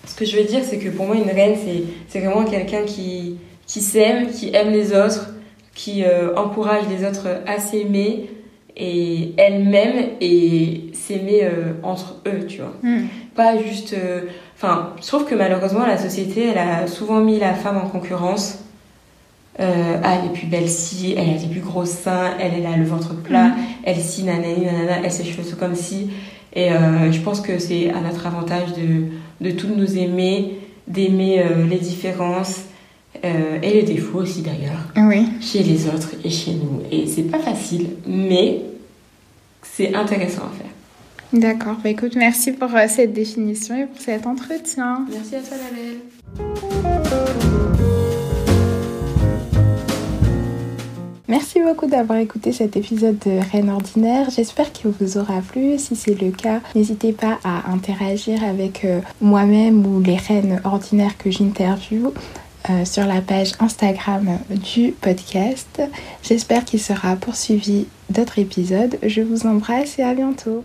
ce que je veux dire, c'est que pour moi, une reine, c'est, c'est vraiment quelqu'un qui, qui s'aime, qui aime les autres, qui euh, encourage les autres à s'aimer et elle-même et s'aimer euh, entre eux, tu vois. Mm. Pas juste. euh, Enfin, je trouve que malheureusement, la société, elle a souvent mis la femme en concurrence. Euh, ah, elle est plus belle si, elle a les plus gros seins, elle, elle a le ventre plat, Mm. elle si, nanani, nanana, elle ses cheveux comme si. Et euh, je pense que c'est à notre avantage de, de toutes nous aimer, d'aimer euh, les différences et les défauts aussi d'ailleurs, Oui. chez les autres et chez nous. Et c'est pas facile, mais c'est intéressant à faire. D'accord. Bah, écoute, merci pour euh, cette définition et pour cet entretien. Merci à toi, la belle. Merci beaucoup d'avoir écouté cet épisode de Reine Ordinaire. J'espère qu'il vous aura plu. Si c'est le cas, n'hésitez pas à interagir avec euh, moi-même ou les reines ordinaires que j'interviewe euh, sur la page Instagram du podcast. J'espère qu'il sera poursuivi d'autres épisodes. Je vous embrasse et à bientôt.